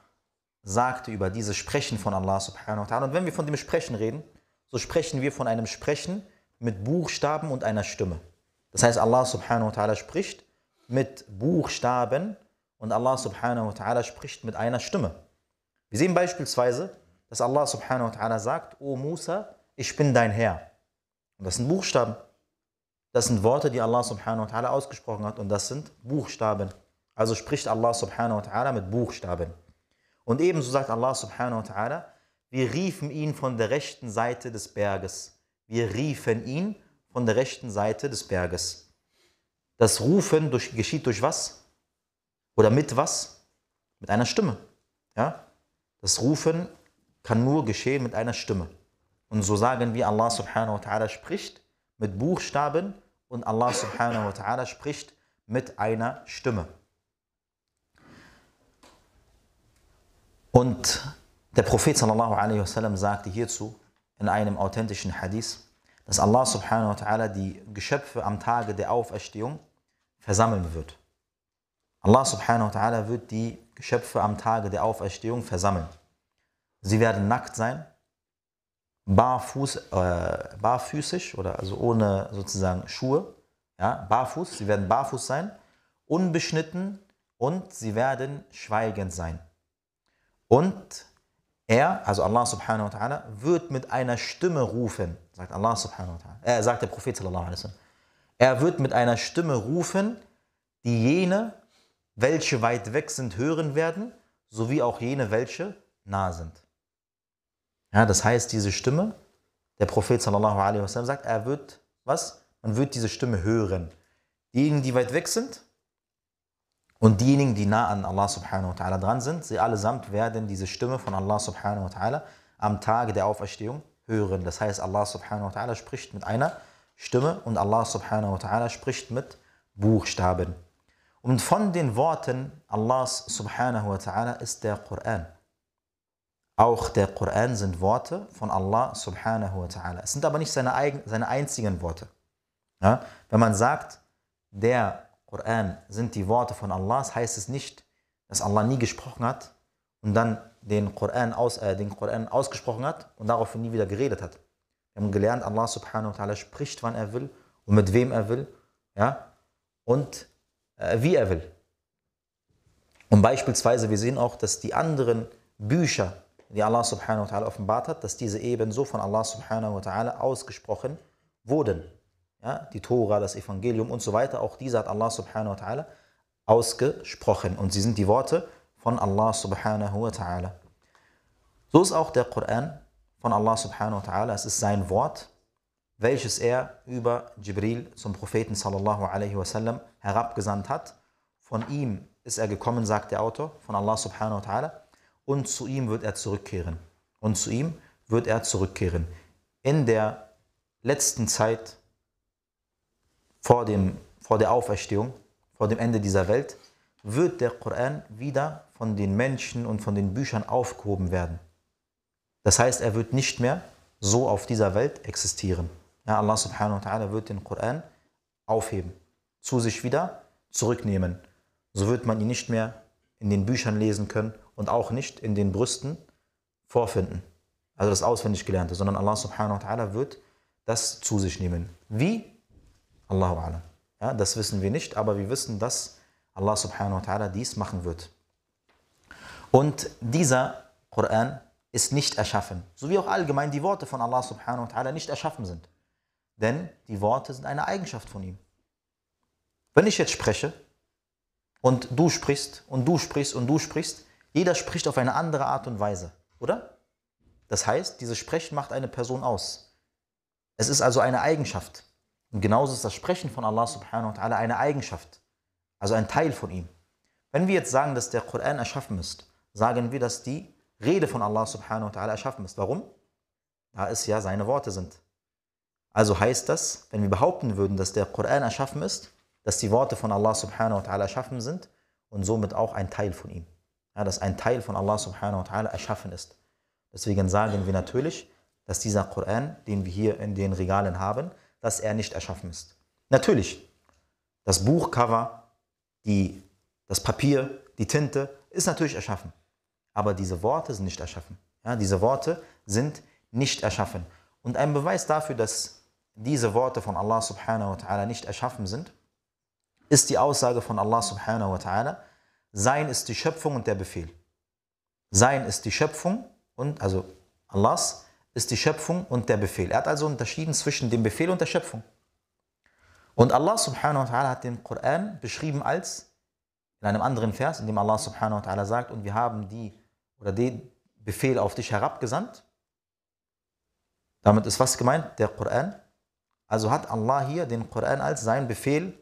sagte über dieses Sprechen von Allah subhanahu wa ta'ala. Und wenn wir von dem Sprechen reden, so sprechen wir von einem Sprechen mit Buchstaben und einer Stimme. Das heißt, Allah subhanahu wa ta'ala spricht mit Buchstaben und Allah subhanahu wa ta'ala spricht mit einer Stimme. Wir sehen beispielsweise, dass Allah subhanahu wa ta'ala sagt, O Musa, ich bin dein Herr. Und das sind Buchstaben. Das sind Worte, die Allah subhanahu wa ta'ala ausgesprochen hat und das sind Buchstaben. Also spricht Allah subhanahu wa ta'ala mit Buchstaben. Und ebenso sagt Allah subhanahu wa ta'ala, wir riefen ihn von der rechten Seite des Berges. Wir riefen ihn von der rechten Seite des Berges. Das Rufen durch, geschieht durch was? Oder mit was? Mit einer Stimme. Ja? Das Rufen kann nur geschehen mit einer Stimme. Und so sagen wir, Allah subhanahu wa ta'ala spricht mit Buchstaben und Allah subhanahu wa ta'ala spricht mit einer Stimme. Und der Prophet sallallahu alaihi wasallam sagte hierzu in einem authentischen Hadith, dass Allah subhanahu wa ta'ala die Geschöpfe am Tage der Auferstehung versammeln wird. Allah subhanahu wa ta'ala wird die Geschöpfe am Tage der Auferstehung versammeln. Sie werden nackt sein, barfuß, äh, barfüßig oder also ohne sozusagen Schuhe, ja, barfuß, sie werden barfuß sein, unbeschnitten und sie werden schweigend sein. Und er, also Allah subhanahu wa ta'ala, wird mit einer Stimme rufen, sagt Allah subhanahu wa ta'ala, äh, sagt der Prophet sallallahu alaihi wasallam. Er wird mit einer Stimme rufen, die jene, welche weit weg sind, hören werden, sowie auch jene, welche nah sind. Ja, das heißt, diese Stimme, der Prophet sallallahu alaihi wasallam sagt, er wird was? man wird diese Stimme hören. Diejenigen, die weit weg sind und diejenigen, die nah an Allah subhanahu wa ta'ala dran sind, sie allesamt werden diese Stimme von Allah subhanahu wa ta'ala am Tage der Auferstehung hören. Das heißt, Allah subhanahu wa ta'ala spricht mit einer Stimme und Allah subhanahu wa ta'ala spricht mit Buchstaben. Und von den Worten Allahs subhanahu wa ta'ala ist der Koran. Auch der Koran sind Worte von Allah subhanahu wa ta'ala. Es sind aber nicht seine, eigen, seine einzigen Worte. Ja? Wenn man sagt, der Koran sind die Worte von Allah, heißt es nicht, dass Allah nie gesprochen hat und dann den Koran, aus, äh, ausgesprochen hat und daraufhin nie wieder geredet hat. Wir haben gelernt, Allah subhanahu wa ta'ala spricht, wann er will und mit wem er will ja? und äh, wie er will. Und beispielsweise, wir sehen auch, dass die anderen Bücher, die Allah subhanahu wa ta'ala offenbart hat, dass diese ebenso von Allah subhanahu wa ta'ala ausgesprochen wurden. Ja, die Tora, das Evangelium und so weiter, auch diese hat Allah subhanahu wa ta'ala ausgesprochen. Und sie sind die Worte von Allah subhanahu wa ta'ala. So ist auch der Koran von Allah subhanahu wa ta'ala. Es ist sein Wort, welches er über Jibril zum Propheten sallallahu alaihi wasallam herabgesandt hat. Von ihm ist er gekommen, sagt der Autor, von Allah subhanahu wa ta'ala und zu ihm wird er zurückkehren. Und zu ihm wird er zurückkehren. In der letzten Zeit vor, dem, vor der Auferstehung, vor dem Ende dieser Welt, wird der Koran wieder von den Menschen und von den Büchern aufgehoben werden. Das heißt, er wird nicht mehr so auf dieser Welt existieren. Ja, Allah subhanahu wa ta'ala wird den Koran aufheben, zu sich wieder zurücknehmen. So wird man ihn nicht mehr in den Büchern lesen können und auch nicht in den Brüsten vorfinden. Also das auswendig Gelernte, sondern Allah subhanahu wa ta'ala wird das zu sich nehmen. Wie? Allahu alam. Ja, das wissen wir nicht, aber wir wissen, dass Allah subhanahu wa ta'ala dies machen wird. Und dieser Koran ist nicht erschaffen, so wie auch allgemein die Worte von Allah subhanahu wa ta'ala nicht erschaffen sind. Denn die Worte sind eine Eigenschaft von ihm. Wenn ich jetzt spreche und du sprichst und du sprichst und du sprichst, jeder spricht auf eine andere Art und Weise, oder? Das heißt, dieses Sprechen macht eine Person aus. Es ist also eine Eigenschaft. Und genauso ist das Sprechen von Allah subhanahu wa ta'ala eine Eigenschaft. Also ein Teil von ihm. Wenn wir jetzt sagen, dass der Koran erschaffen ist, sagen wir, dass die Rede von Allah subhanahu wa ta'ala erschaffen ist. Warum? Da es ja seine Worte sind. Also heißt das, wenn wir behaupten würden, dass der Koran erschaffen ist, dass die Worte von Allah subhanahu wa ta'ala erschaffen sind und somit auch ein Teil von ihm ja, dass ein Teil von Allah subhanahu wa ta'ala erschaffen ist. Deswegen sagen wir natürlich, dass dieser Koran, den wir hier in den Regalen haben, dass er nicht erschaffen ist. Natürlich, das Buchcover, die, das Papier, die Tinte ist natürlich erschaffen. Aber diese Worte sind nicht erschaffen. Ja, diese Worte sind nicht erschaffen. Und ein Beweis dafür, dass diese Worte von Allah subhanahu wa ta'ala nicht erschaffen sind, ist die Aussage von Allah subhanahu wa ta'ala, sein ist die Schöpfung und der Befehl. Sein ist die Schöpfung und, also Allahs ist die Schöpfung und der Befehl. Er hat also unterschieden zwischen dem Befehl und der Schöpfung. Und Allah subhanahu wa ta'ala hat den Koran beschrieben als, in einem anderen Vers, in dem Allah subhanahu wa ta'ala sagt, und wir haben die oder den Befehl auf dich herabgesandt. Damit ist was gemeint? Der Koran. Also hat Allah hier den Koran als sein Befehl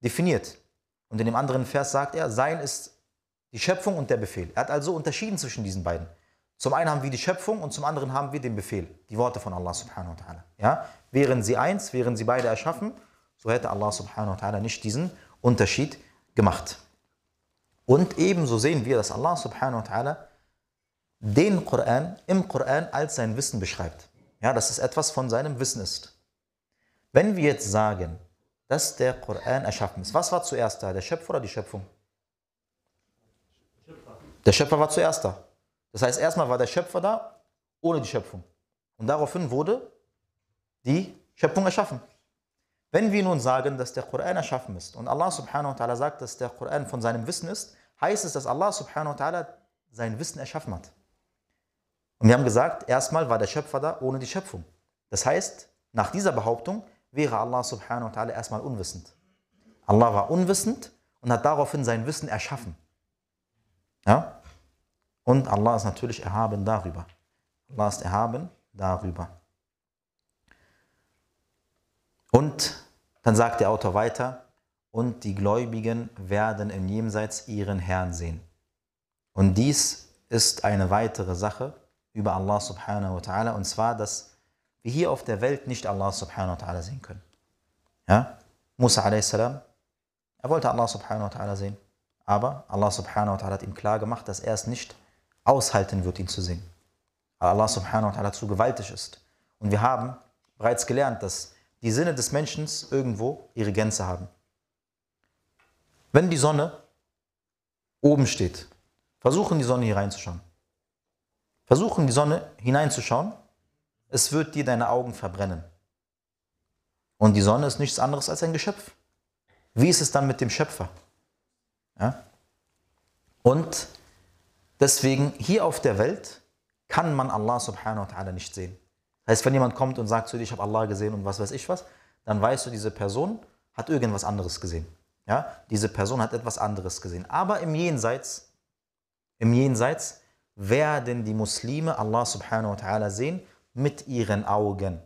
definiert. Und in dem anderen Vers sagt er, sein ist die Schöpfung und der Befehl. Er hat also unterschieden zwischen diesen beiden. Zum einen haben wir die Schöpfung und zum anderen haben wir den Befehl, die Worte von Allah subhanahu wa ta'ala. Ja? Wären sie eins, wären sie beide erschaffen, so hätte Allah subhanahu wa ta'ala nicht diesen Unterschied gemacht. Und ebenso sehen wir, dass Allah subhanahu wa ta'ala den Koran im Koran als sein Wissen beschreibt. Ja, dass es etwas von seinem Wissen ist. Wenn wir jetzt sagen, dass der Koran erschaffen ist. Was war zuerst da, der Schöpfer oder die Schöpfung? Der Schöpfer war zuerst da. Das heißt, erstmal war der Schöpfer da, ohne die Schöpfung. Und daraufhin wurde die Schöpfung erschaffen. Wenn wir nun sagen, dass der Koran erschaffen ist und Allah subhanahu wa ta'ala sagt, dass der Koran von seinem Wissen ist, heißt es, dass Allah subhanahu wa ta'ala sein Wissen erschaffen hat. Und wir haben gesagt, erstmal war der Schöpfer da ohne die Schöpfung. Das heißt, nach dieser Behauptung wäre Allah subhanahu wa ta'ala erstmal unwissend. Allah war unwissend und hat daraufhin sein Wissen erschaffen. Ja? Und Allah ist natürlich erhaben darüber. Allah ist erhaben darüber. Und Dann sagt der Autor weiter, und die Gläubigen werden im Jenseits ihren Herrn sehen. Und dies ist eine weitere Sache über Allah subhanahu wa ta'ala, und zwar, dass wir hier auf der Welt nicht Allah subhanahu wa ta'ala sehen können. Ja? Musa a.s. er wollte Allah subhanahu wa ta'ala sehen, aber Allah subhanahu wa ta'ala hat ihm klar gemacht, dass er es nicht aushalten wird, ihn zu sehen. Weil Allah subhanahu wa ta'ala zu gewaltig ist. Und wir haben bereits gelernt, dass die Sinne des Menschen irgendwo ihre Grenze haben. Wenn die Sonne oben steht, versuchen die Sonne hier reinzuschauen. Versuchen die Sonne hineinzuschauen, es wird dir deine Augen verbrennen. Und die Sonne ist nichts anderes als ein Geschöpf. Wie ist es dann mit dem Schöpfer? Ja? Und deswegen hier auf der Welt kann man Allah subhanahu wa ta'ala nicht sehen. Das heißt, wenn jemand kommt und sagt zu dir, ich habe Allah gesehen und was weiß ich was, dann weißt du, diese Person hat irgendwas anderes gesehen. Ja? Diese Person hat etwas anderes gesehen. Aber im Jenseits, im Jenseits werden die Muslime Allah subhanahu wa ta'ala sehen mit ihren Augen.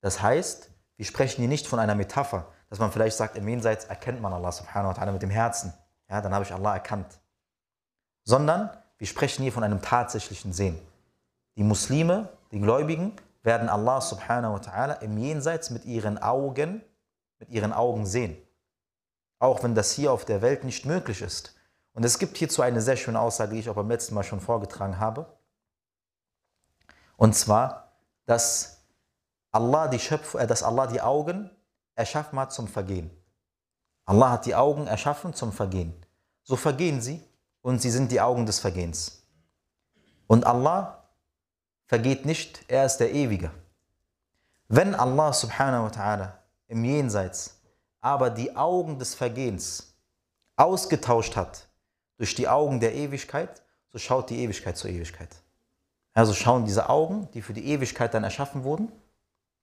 Das heißt, wir sprechen hier nicht von einer Metapher, dass man vielleicht sagt, im Jenseits erkennt man Allah subhanahu wa ta'ala mit dem Herzen. Ja, dann habe ich Allah erkannt. Sondern wir sprechen hier von einem tatsächlichen Sehen. Die Muslime, die Gläubigen, werden Allah subhanahu wa ta'ala im Jenseits mit ihren Augen, mit ihren Augen sehen. Auch wenn das hier auf der Welt nicht möglich ist. Und es gibt hierzu eine sehr schöne Aussage, die ich auch beim letzten Mal schon vorgetragen habe. Und zwar, dass Allah die, Schöpf äh, dass Allah die Augen erschaffen hat zum Vergehen. Allah hat die Augen erschaffen zum Vergehen. So vergehen sie und sie sind die Augen des Vergehens. Und Allah vergeht nicht, er ist der Ewige. Wenn Allah subhanahu wa ta'ala im Jenseits aber die Augen des Vergehens ausgetauscht hat durch die Augen der Ewigkeit, so schaut die Ewigkeit zur Ewigkeit. Also schauen diese Augen, die für die Ewigkeit dann erschaffen wurden,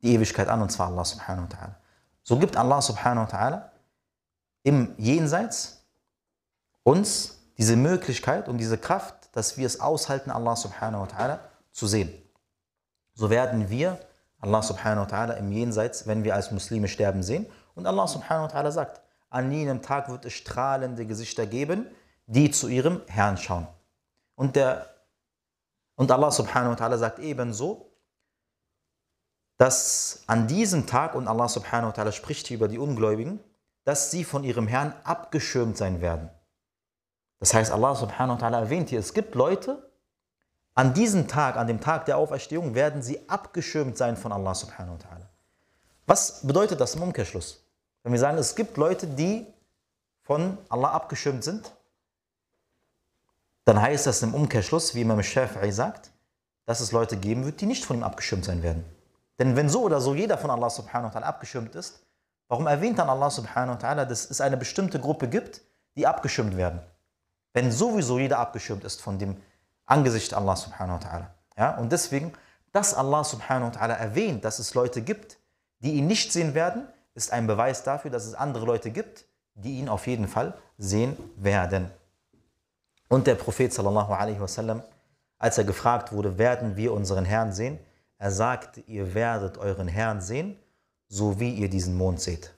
die Ewigkeit an, und zwar Allah subhanahu wa ta'ala. So gibt Allah subhanahu wa ta'ala im Jenseits uns diese Möglichkeit und diese Kraft, dass wir es aushalten, Allah subhanahu wa ta'ala zu sehen. So werden wir Allah subhanahu wa ta'ala im Jenseits, wenn wir als Muslime sterben, sehen. Und Allah subhanahu wa ta'ala sagt, an jenem Tag wird es strahlende Gesichter geben, die zu ihrem Herrn schauen. Und, der, und Allah subhanahu wa ta'ala sagt ebenso, dass an diesem Tag, und Allah subhanahu wa ta'ala spricht hier über die Ungläubigen, dass sie von ihrem Herrn abgeschirmt sein werden. Das heißt, Allah subhanahu wa ta'ala erwähnt hier, es gibt Leute, an diesem Tag, an dem Tag der Auferstehung, werden sie abgeschirmt sein von Allah subhanahu wa ta'ala. Was bedeutet das im Umkehrschluss? Wenn wir sagen, es gibt Leute, die von Allah abgeschirmt sind, dann heißt das im Umkehrschluss, wie Imam Shafi'i sagt, dass es Leute geben wird, die nicht von ihm abgeschirmt sein werden. Denn wenn so oder so jeder von Allah subhanahu wa ta'ala abgeschirmt ist, warum erwähnt dann Allah subhanahu wa ta'ala, dass es eine bestimmte Gruppe gibt, die abgeschirmt werden? Wenn sowieso jeder abgeschirmt ist von dem Angesicht Allah subhanahu wa ta'ala. Ja? Und deswegen, dass Allah subhanahu wa ta'ala erwähnt, dass es Leute gibt, die ihn nicht sehen werden, ist ein Beweis dafür, dass es andere Leute gibt, die ihn auf jeden Fall sehen werden. Und der Prophet sallallahu alaihi wasallam, als er gefragt wurde, werden wir unseren Herrn sehen, er sagte, ihr werdet euren Herrn sehen, so wie ihr diesen Mond seht.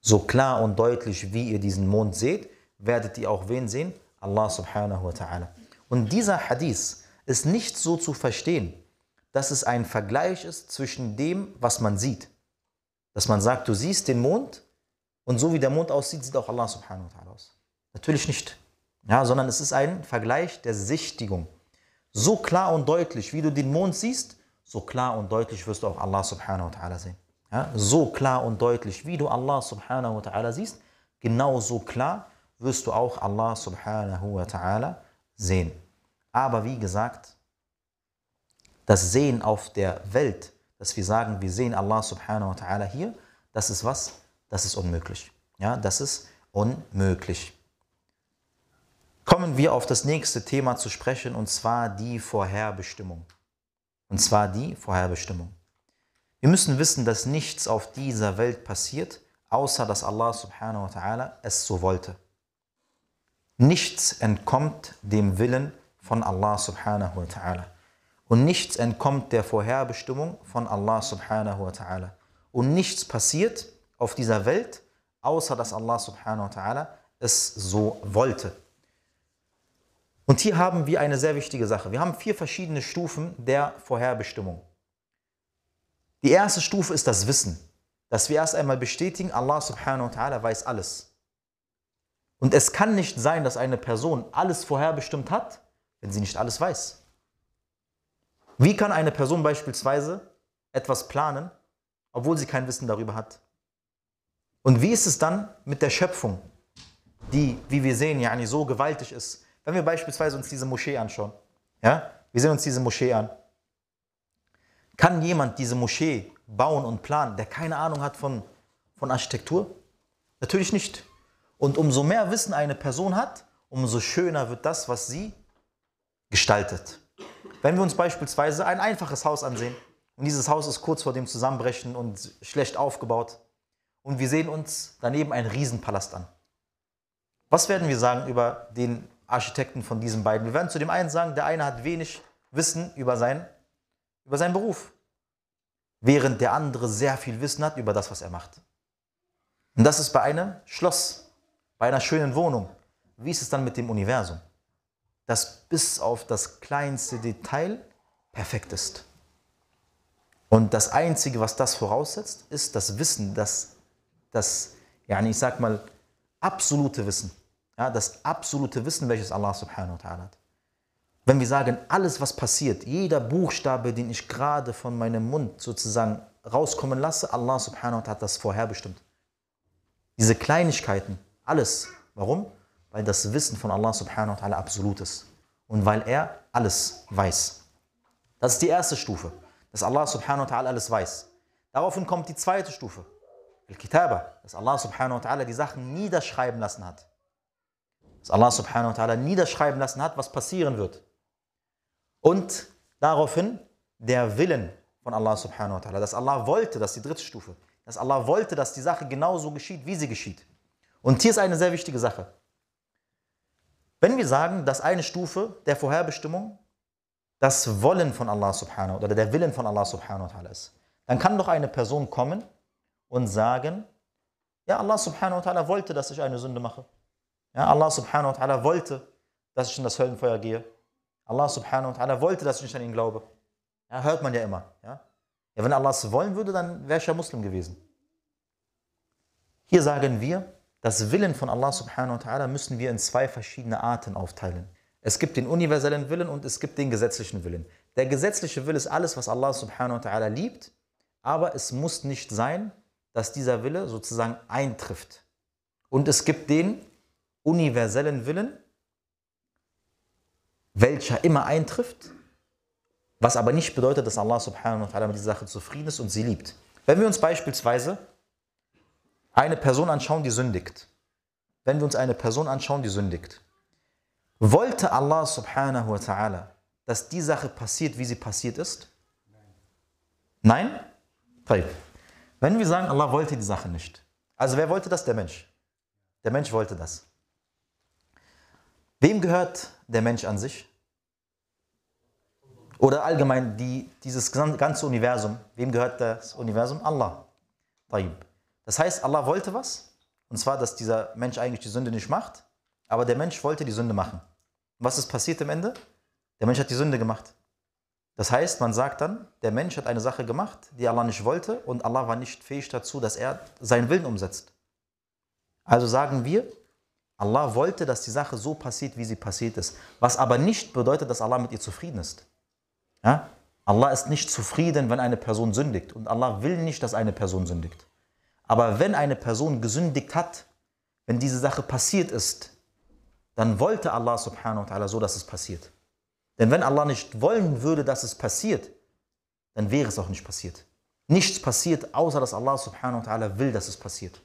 So klar und deutlich, wie ihr diesen Mond seht, werdet ihr auch wen sehen? Allah subhanahu wa ta'ala. Und dieser Hadith ist nicht so zu verstehen, dass es ein Vergleich ist zwischen dem, was man sieht. Dass man sagt, du siehst den Mond und so wie der Mond aussieht, sieht auch Allah subhanahu wa ta'ala aus. Natürlich nicht. Ja, sondern es ist ein Vergleich der Sichtigung. So klar und deutlich, wie du den Mond siehst, so klar und deutlich wirst du auch Allah subhanahu wa ta'ala sehen. Ja, so klar und deutlich, wie du Allah subhanahu wa ta'ala siehst, genau so klar wirst du auch Allah subhanahu wa ta'ala sehen. Aber wie gesagt, das Sehen auf der Welt, dass wir sagen, wir sehen Allah subhanahu wa ta'ala hier, das ist was? Das ist unmöglich. Ja, das ist unmöglich. Kommen wir auf das nächste Thema zu sprechen, und zwar die Vorherbestimmung. Und zwar die Vorherbestimmung. Wir müssen wissen, dass nichts auf dieser Welt passiert, außer dass Allah subhanahu wa ta'ala es so wollte. Nichts entkommt dem Willen von Allah subhanahu wa ta'ala. Und nichts entkommt der Vorherbestimmung von Allah subhanahu wa ta'ala. Und nichts passiert, auf dieser Welt, außer dass Allah subhanahu wa ta'ala es so wollte. Und hier haben wir eine sehr wichtige Sache. Wir haben vier verschiedene Stufen der Vorherbestimmung. Die erste Stufe ist das Wissen, dass wir erst einmal bestätigen, Allah subhanahu wa ta'ala weiß alles. Und es kann nicht sein, dass eine Person alles vorherbestimmt hat, wenn sie nicht alles weiß. Wie kann eine Person beispielsweise etwas planen, obwohl sie kein Wissen darüber hat? Und wie ist es dann mit der Schöpfung, die, wie wir sehen, ja, so gewaltig ist? Wenn wir beispielsweise uns diese Moschee anschauen, ja, wir sehen uns diese Moschee an. Kann jemand diese Moschee bauen und planen, der keine Ahnung hat von, von Architektur? Natürlich nicht. Und umso mehr Wissen eine Person hat, umso schöner wird das, was sie gestaltet. Wenn wir uns beispielsweise ein einfaches Haus ansehen und dieses Haus ist kurz vor dem Zusammenbrechen und schlecht aufgebaut und wir sehen uns daneben einen Riesenpalast an. Was werden wir sagen über den Architekten von diesen beiden? Wir werden zu dem einen sagen, der eine hat wenig Wissen über, sein, über seinen Beruf, während der andere sehr viel Wissen hat über das, was er macht. Und das ist bei einem Schloss, bei einer schönen Wohnung. Wie ist es dann mit dem Universum? Das bis auf das kleinste Detail perfekt ist. Und das Einzige, was das voraussetzt, ist das Wissen, das, das ja, ich sag mal, absolute Wissen. Ja, das absolute Wissen, welches Allah subhanahu wa ta'ala hat. Wenn wir sagen, alles, was passiert, jeder Buchstabe, den ich gerade von meinem Mund sozusagen rauskommen lasse, Allah subhanahu wa ta'ala hat das vorherbestimmt. Diese Kleinigkeiten, alles. Warum? Weil das Wissen von Allah subhanahu wa ta'ala absolut ist. Und weil er alles weiß. Das ist die erste Stufe, dass Allah subhanahu wa ta'ala alles weiß. Daraufhin kommt die zweite Stufe, Al-Kitaba, dass Allah subhanahu wa ta'ala die Sachen niederschreiben lassen hat. Dass Allah subhanahu wa ta'ala niederschreiben lassen hat, was passieren wird. Und daraufhin der Willen von Allah subhanahu wa ta'ala, dass Allah wollte, das ist die dritte Stufe, dass Allah wollte, dass die Sache genauso geschieht, wie sie geschieht. Und hier ist eine sehr wichtige Sache. Wenn wir sagen, dass eine Stufe der Vorherbestimmung das Wollen von Allah subhanahu oder der Willen von Allah subhanahu wa ta'ala ist, dann kann doch eine Person kommen und sagen, ja, Allah subhanahu wa ta'ala wollte, dass ich eine Sünde mache. Ja, Allah subhanahu wa ta'ala wollte, dass ich in das Höllenfeuer gehe. Allah subhanahu wa ta'ala wollte, dass ich nicht an ihn glaube. Ja, hört man ja immer. Ja? ja, wenn Allah es wollen würde, dann wäre ich ja Muslim gewesen. Hier sagen wir, das Willen von Allah subhanahu wa ta'ala müssen wir in zwei verschiedene Arten aufteilen. Es gibt den universellen Willen und es gibt den gesetzlichen Willen. Der gesetzliche Wille ist alles, was Allah subhanahu wa ta'ala liebt, aber es muss nicht sein, dass dieser Wille sozusagen eintrifft. Und es gibt den universellen Willen, welcher immer eintrifft, was aber nicht bedeutet, dass Allah subhanahu wa ta'ala mit dieser Sache zufrieden ist und sie liebt. Wenn wir uns beispielsweise eine Person anschauen, die sündigt, wenn wir uns eine Person anschauen, die sündigt, wollte Allah subhanahu wa ta'ala, dass die Sache passiert, wie sie passiert ist? Nein? Nein? Wenn wir sagen, Allah wollte die Sache nicht. Also wer wollte das? Der Mensch. Der Mensch wollte das. Wem gehört der Mensch an sich? Oder allgemein die, dieses ganze Universum. Wem gehört das Universum? Allah. Das heißt, Allah wollte was. Und zwar, dass dieser Mensch eigentlich die Sünde nicht macht. Aber der Mensch wollte die Sünde machen. Was ist passiert am Ende? Der Mensch hat die Sünde gemacht. Das heißt, man sagt dann, der Mensch hat eine Sache gemacht, die Allah nicht wollte und Allah war nicht fähig dazu, dass er seinen Willen umsetzt. Also sagen wir, Allah wollte, dass die Sache so passiert, wie sie passiert ist. Was aber nicht bedeutet, dass Allah mit ihr zufrieden ist. Ja? Allah ist nicht zufrieden, wenn eine Person sündigt. Und Allah will nicht, dass eine Person sündigt. Aber wenn eine Person gesündigt hat, wenn diese Sache passiert ist, dann wollte Allah subhanahu wa ta'ala so, dass es passiert. Denn wenn Allah nicht wollen würde, dass es passiert, dann wäre es auch nicht passiert. Nichts passiert, außer dass Allah subhanahu wa ta'ala will, dass es passiert.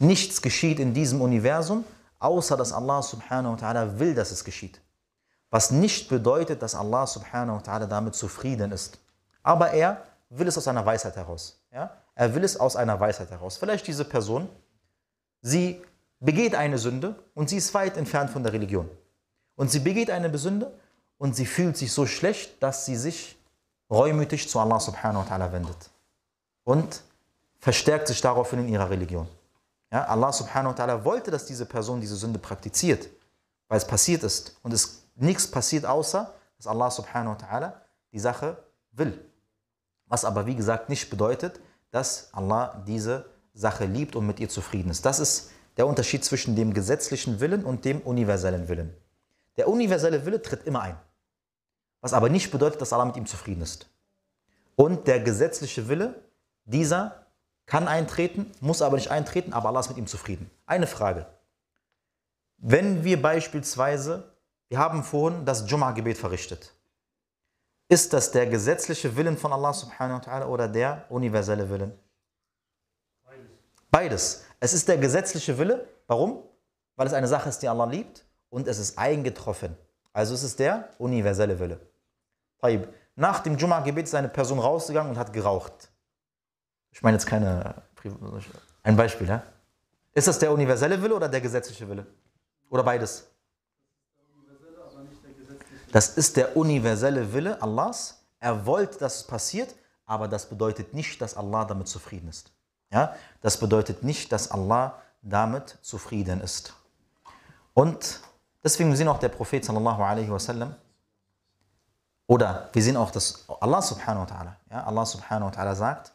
Nichts geschieht in diesem Universum, außer dass Allah subhanahu wa ta'ala will, dass es geschieht. Was nicht bedeutet, dass Allah subhanahu wa ta'ala damit zufrieden ist. Aber er will es aus einer Weisheit heraus. Ja? Er will es aus einer Weisheit heraus. Vielleicht diese Person, sie begeht eine Sünde und sie ist weit entfernt von der Religion. Und sie begeht eine Sünde und sie fühlt sich so schlecht, dass sie sich reumütig zu Allah subhanahu wa ta'ala wendet. Und verstärkt sich daraufhin in ihrer Religion. Ja, Allah subhanahu wa ta'ala wollte, dass diese Person diese Sünde praktiziert, weil es passiert ist. Und es nichts passiert, außer dass Allah subhanahu wa ta'ala die Sache will. Was aber, wie gesagt, nicht bedeutet, dass Allah diese Sache liebt und mit ihr zufrieden ist. Das ist der Unterschied zwischen dem gesetzlichen Willen und dem universellen Willen. Der universelle Wille tritt immer ein. Was aber nicht bedeutet, dass Allah mit ihm zufrieden ist. Und der gesetzliche Wille, dieser kann eintreten, muss aber nicht eintreten, aber Allah ist mit ihm zufrieden. Eine Frage. Wenn wir beispielsweise, wir haben vorhin das Jum'a-Gebet verrichtet. Ist das der gesetzliche Willen von Allah subhanahu wa ta'ala oder der universelle Willen? Beides. Es ist der gesetzliche Wille. Warum? Weil es eine Sache ist, die Allah liebt und es ist eingetroffen. Also es ist der universelle Wille. Taib. Nach dem Jum'a-Gebet ist eine Person rausgegangen und hat geraucht. Ich meine jetzt keine. Ein Beispiel, ja? Ist das der universelle Wille oder der gesetzliche Wille? Oder beides? Das ist der universelle Wille Allahs. Er wollte, dass es passiert, aber das bedeutet nicht, dass Allah damit zufrieden ist. Ja? Das bedeutet nicht, dass Allah damit zufrieden ist. Und deswegen sehen auch der Prophet sallallahu alaihi wasallam, oder wir sehen auch, dass Allah subhanahu wa ta'ala, ja, Allah subhanahu wa ta'ala sagt,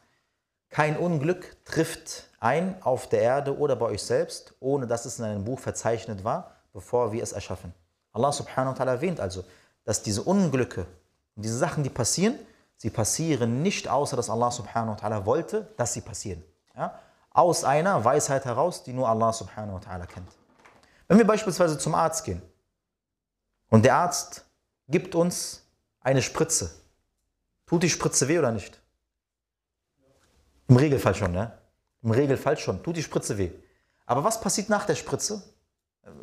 kein Unglück trifft ein auf der Erde oder bei euch selbst, ohne dass es in einem Buch verzeichnet war, bevor wir es erschaffen. Allah subhanahu wa ta'ala erwähnt also, dass diese Unglücke und diese Sachen, die passieren, sie passieren nicht, außer dass Allah subhanahu wa ta'ala wollte, dass sie passieren. Ja? Aus einer Weisheit heraus, die nur Allah subhanahu wa ta'ala kennt. Wenn wir beispielsweise zum Arzt gehen und der Arzt gibt uns eine Spritze, tut die Spritze weh oder nicht? Im Regelfall schon, ne? Im Regelfall schon. Tut die Spritze weh. Aber was passiert nach der Spritze?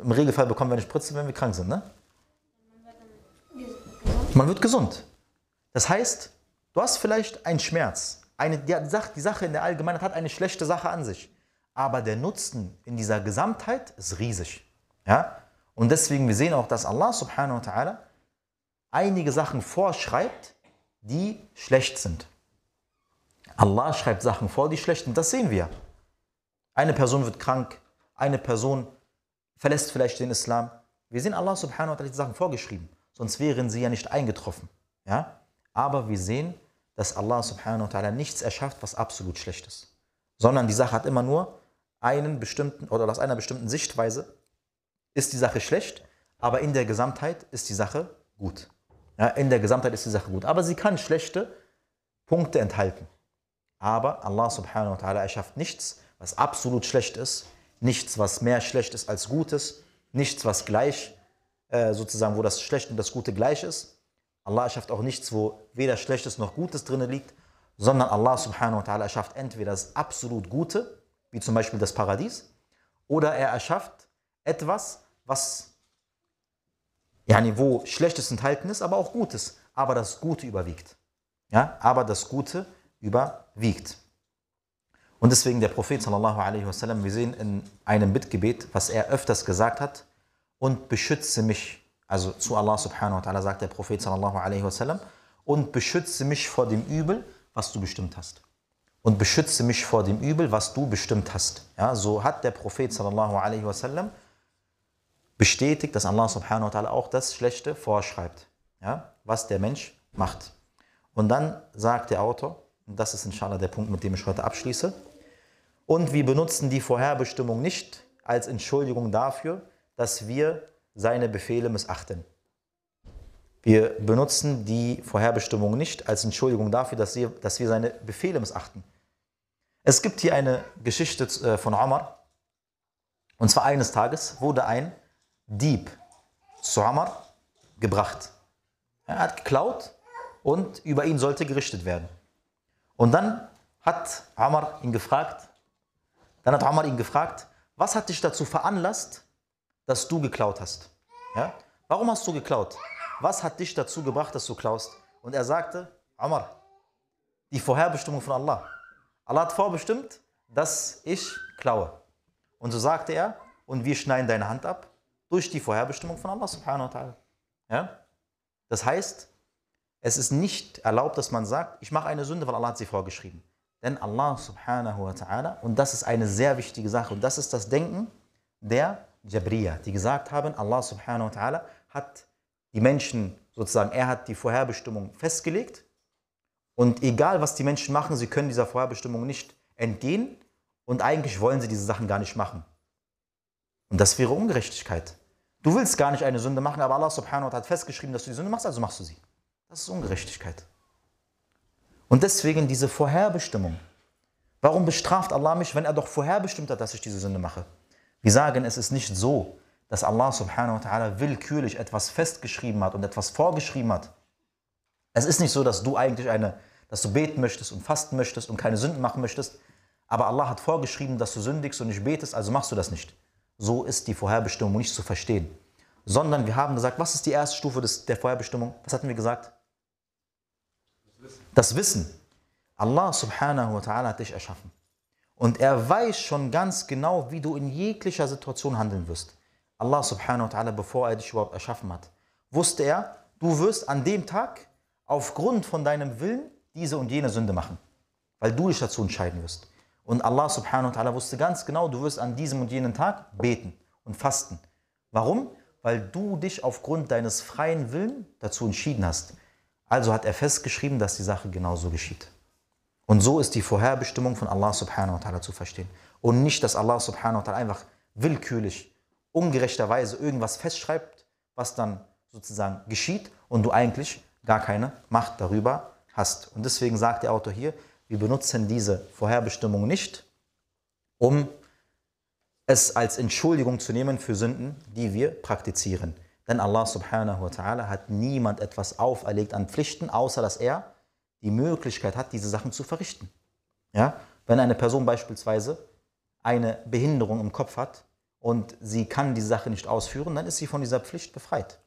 Im Regelfall bekommen wir eine Spritze, wenn wir krank sind, ne? Man wird gesund. Das heißt, du hast vielleicht einen Schmerz. Eine, die, Sache, in der Allgemeinheit hat eine schlechte Sache an sich. Aber der Nutzen in dieser Gesamtheit ist riesig. Ja? Und deswegen, wir sehen auch, dass Allah subhanahu wa ta'ala einige Sachen vorschreibt, die schlecht sind. Allah schreibt Sachen vor, die schlecht sind. Das sehen wir. Eine Person wird krank, eine Person verlässt vielleicht den Islam. Wir sehen Allah subhanahu wa ta'ala die Sachen vorgeschrieben, sonst wären sie ja nicht eingetroffen. Ja? Aber wir sehen, dass Allah subhanahu wa ta'ala nichts erschafft, was absolut schlecht ist. Sondern die Sache hat immer nur einen bestimmten, oder aus einer bestimmten Sichtweise ist die Sache schlecht, aber in der Gesamtheit ist die Sache gut. Ja, in der Gesamtheit ist die Sache gut. Aber sie kann schlechte Punkte enthalten. Aber Allah subhanahu wa ta'ala erschafft nichts, was absolut schlecht ist, nichts, was mehr schlecht ist als Gutes, nichts, was gleich, äh, sozusagen, wo das Schlechte und das Gute gleich ist. Allah erschafft auch nichts, wo weder Schlechtes noch Gutes drin liegt, sondern Allah subhanahu wa ta'ala erschafft entweder das absolut Gute, wie zum Beispiel das Paradies, oder er erschafft etwas, was, yani, wo Schlechtes enthalten ist, aber auch Gutes, aber das Gute überwiegt. Ja, aber das Gute überwiegt. Und deswegen der Prophet sallallahu wasallam, wir sehen in einem Bittgebet, was er öfters gesagt hat, und beschütze mich, also zu Allah subhanahu wa ta'ala sagt der Prophet sallallahu wasallam, und beschütze mich vor dem Übel, was du bestimmt hast. Und beschütze mich vor dem Übel, was du bestimmt hast. Ja, so hat der Prophet sallallahu wasallam bestätigt, dass Allah subhanahu wa ta'ala auch das Schlechte vorschreibt, ja, was der Mensch macht. Und dann sagt der Autor, und das ist inshallah der Punkt, mit dem ich heute abschließe, und wir benutzen die Vorherbestimmung nicht als Entschuldigung dafür, dass wir seine Befehle missachten. Wir benutzen die Vorherbestimmung nicht als Entschuldigung dafür, dass wir, dass wir seine Befehle missachten. Es gibt hier eine Geschichte äh, von Omar. Und zwar eines Tages wurde ein Dieb zu Omar gebracht. Er hat geklaut und über ihn sollte gerichtet werden. Und dann hat Omar ihn gefragt, dann hat Omar ihn gefragt, was hat dich dazu veranlasst, dass du geklaut hast? Ja? Warum hast du geklaut? Was hat dich dazu gebracht, dass du klaust? Und er sagte, Omar, die Vorherbestimmung von Allah. Allah hat vorbestimmt, dass ich klaue. Und so sagte er, und wir schneiden deine Hand ab durch die Vorherbestimmung von Allah subhanahu wa ta'ala. Ja? Das heißt, es ist nicht erlaubt, dass man sagt, ich mache eine Sünde, weil Allah hat sie vorgeschrieben. Denn Allah subhanahu wa ta'ala, und das ist eine sehr wichtige Sache, und das ist das Denken der Jabriya, die gesagt haben, Allah subhanahu wa ta'ala hat die Menschen sozusagen, er hat die Vorherbestimmung festgelegt und egal was die Menschen machen, sie können dieser Vorherbestimmung nicht entgehen und eigentlich wollen sie diese Sachen gar nicht machen. Und das wäre Ungerechtigkeit. Du willst gar nicht eine Sünde machen, aber Allah subhanahu wa ta'ala hat festgeschrieben, dass du die Sünde machst, also machst du sie. Das ist Ungerechtigkeit. Und deswegen diese Vorherbestimmung. Warum bestraft Allah mich, wenn er doch vorherbestimmt hat, dass ich diese Sünde mache? Wir sagen, es ist nicht so, dass Allah subhanahu wa ta'ala willkürlich etwas festgeschrieben hat und etwas vorgeschrieben hat. Es ist nicht so, dass du eigentlich eine, dass du beten möchtest und fasten möchtest und keine Sünden machen möchtest, aber Allah hat vorgeschrieben, dass du sündigst und nicht betest, also machst du das nicht. So ist die Vorherbestimmung nicht zu verstehen. Sondern wir haben gesagt, was ist die erste Stufe des, der Vorherbestimmung? Was hatten wir gesagt? Das Wissen. Allah subhanahu wa ta'ala hat dich erschaffen. Und er weiß schon ganz genau, wie du in jeglicher Situation handeln wirst. Allah subhanahu wa ta'ala, bevor er dich überhaupt erschaffen hat, wusste er, du wirst an dem Tag aufgrund von deinem Willen diese und jene Sünde machen. Weil du dich dazu entscheiden wirst. Und Allah subhanahu wa ta'ala wusste ganz genau, du wirst an diesem und jenen Tag beten und fasten. Warum? Weil du dich aufgrund deines freien Willens dazu entschieden hast. Also hat er festgeschrieben, dass die Sache genauso geschieht. Und so ist die Vorherbestimmung von Allah subhanahu wa ta'ala zu verstehen. Und nicht, dass Allah subhanahu wa ta'ala einfach willkürlich, ungerechterweise irgendwas festschreibt, was dann sozusagen geschieht und du eigentlich gar keine Macht darüber hast. Und deswegen sagt der Autor hier, wir benutzen diese Vorherbestimmung nicht, um es als Entschuldigung zu nehmen für Sünden, die wir praktizieren. Denn Allah subhanahu wa ta'ala hat niemand etwas auferlegt an Pflichten, außer dass er die Möglichkeit hat, diese Sachen zu verrichten. Ja? Wenn eine Person beispielsweise eine Behinderung im Kopf hat und sie kann die Sache nicht ausführen, dann ist sie von dieser Pflicht befreit.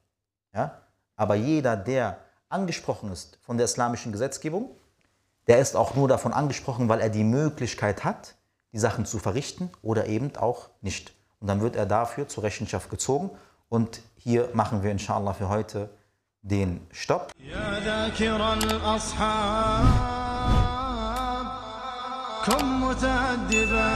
Ja? Aber jeder, der angesprochen ist von der islamischen Gesetzgebung, der ist auch nur davon angesprochen, weil er die Möglichkeit hat, die Sachen zu verrichten oder eben auch nicht. Und dann wird er dafür zur Rechenschaft gezogen. Und hier machen wir inshallah für heute den Stopp. يا ذاكر الأصحاب كن متأدبا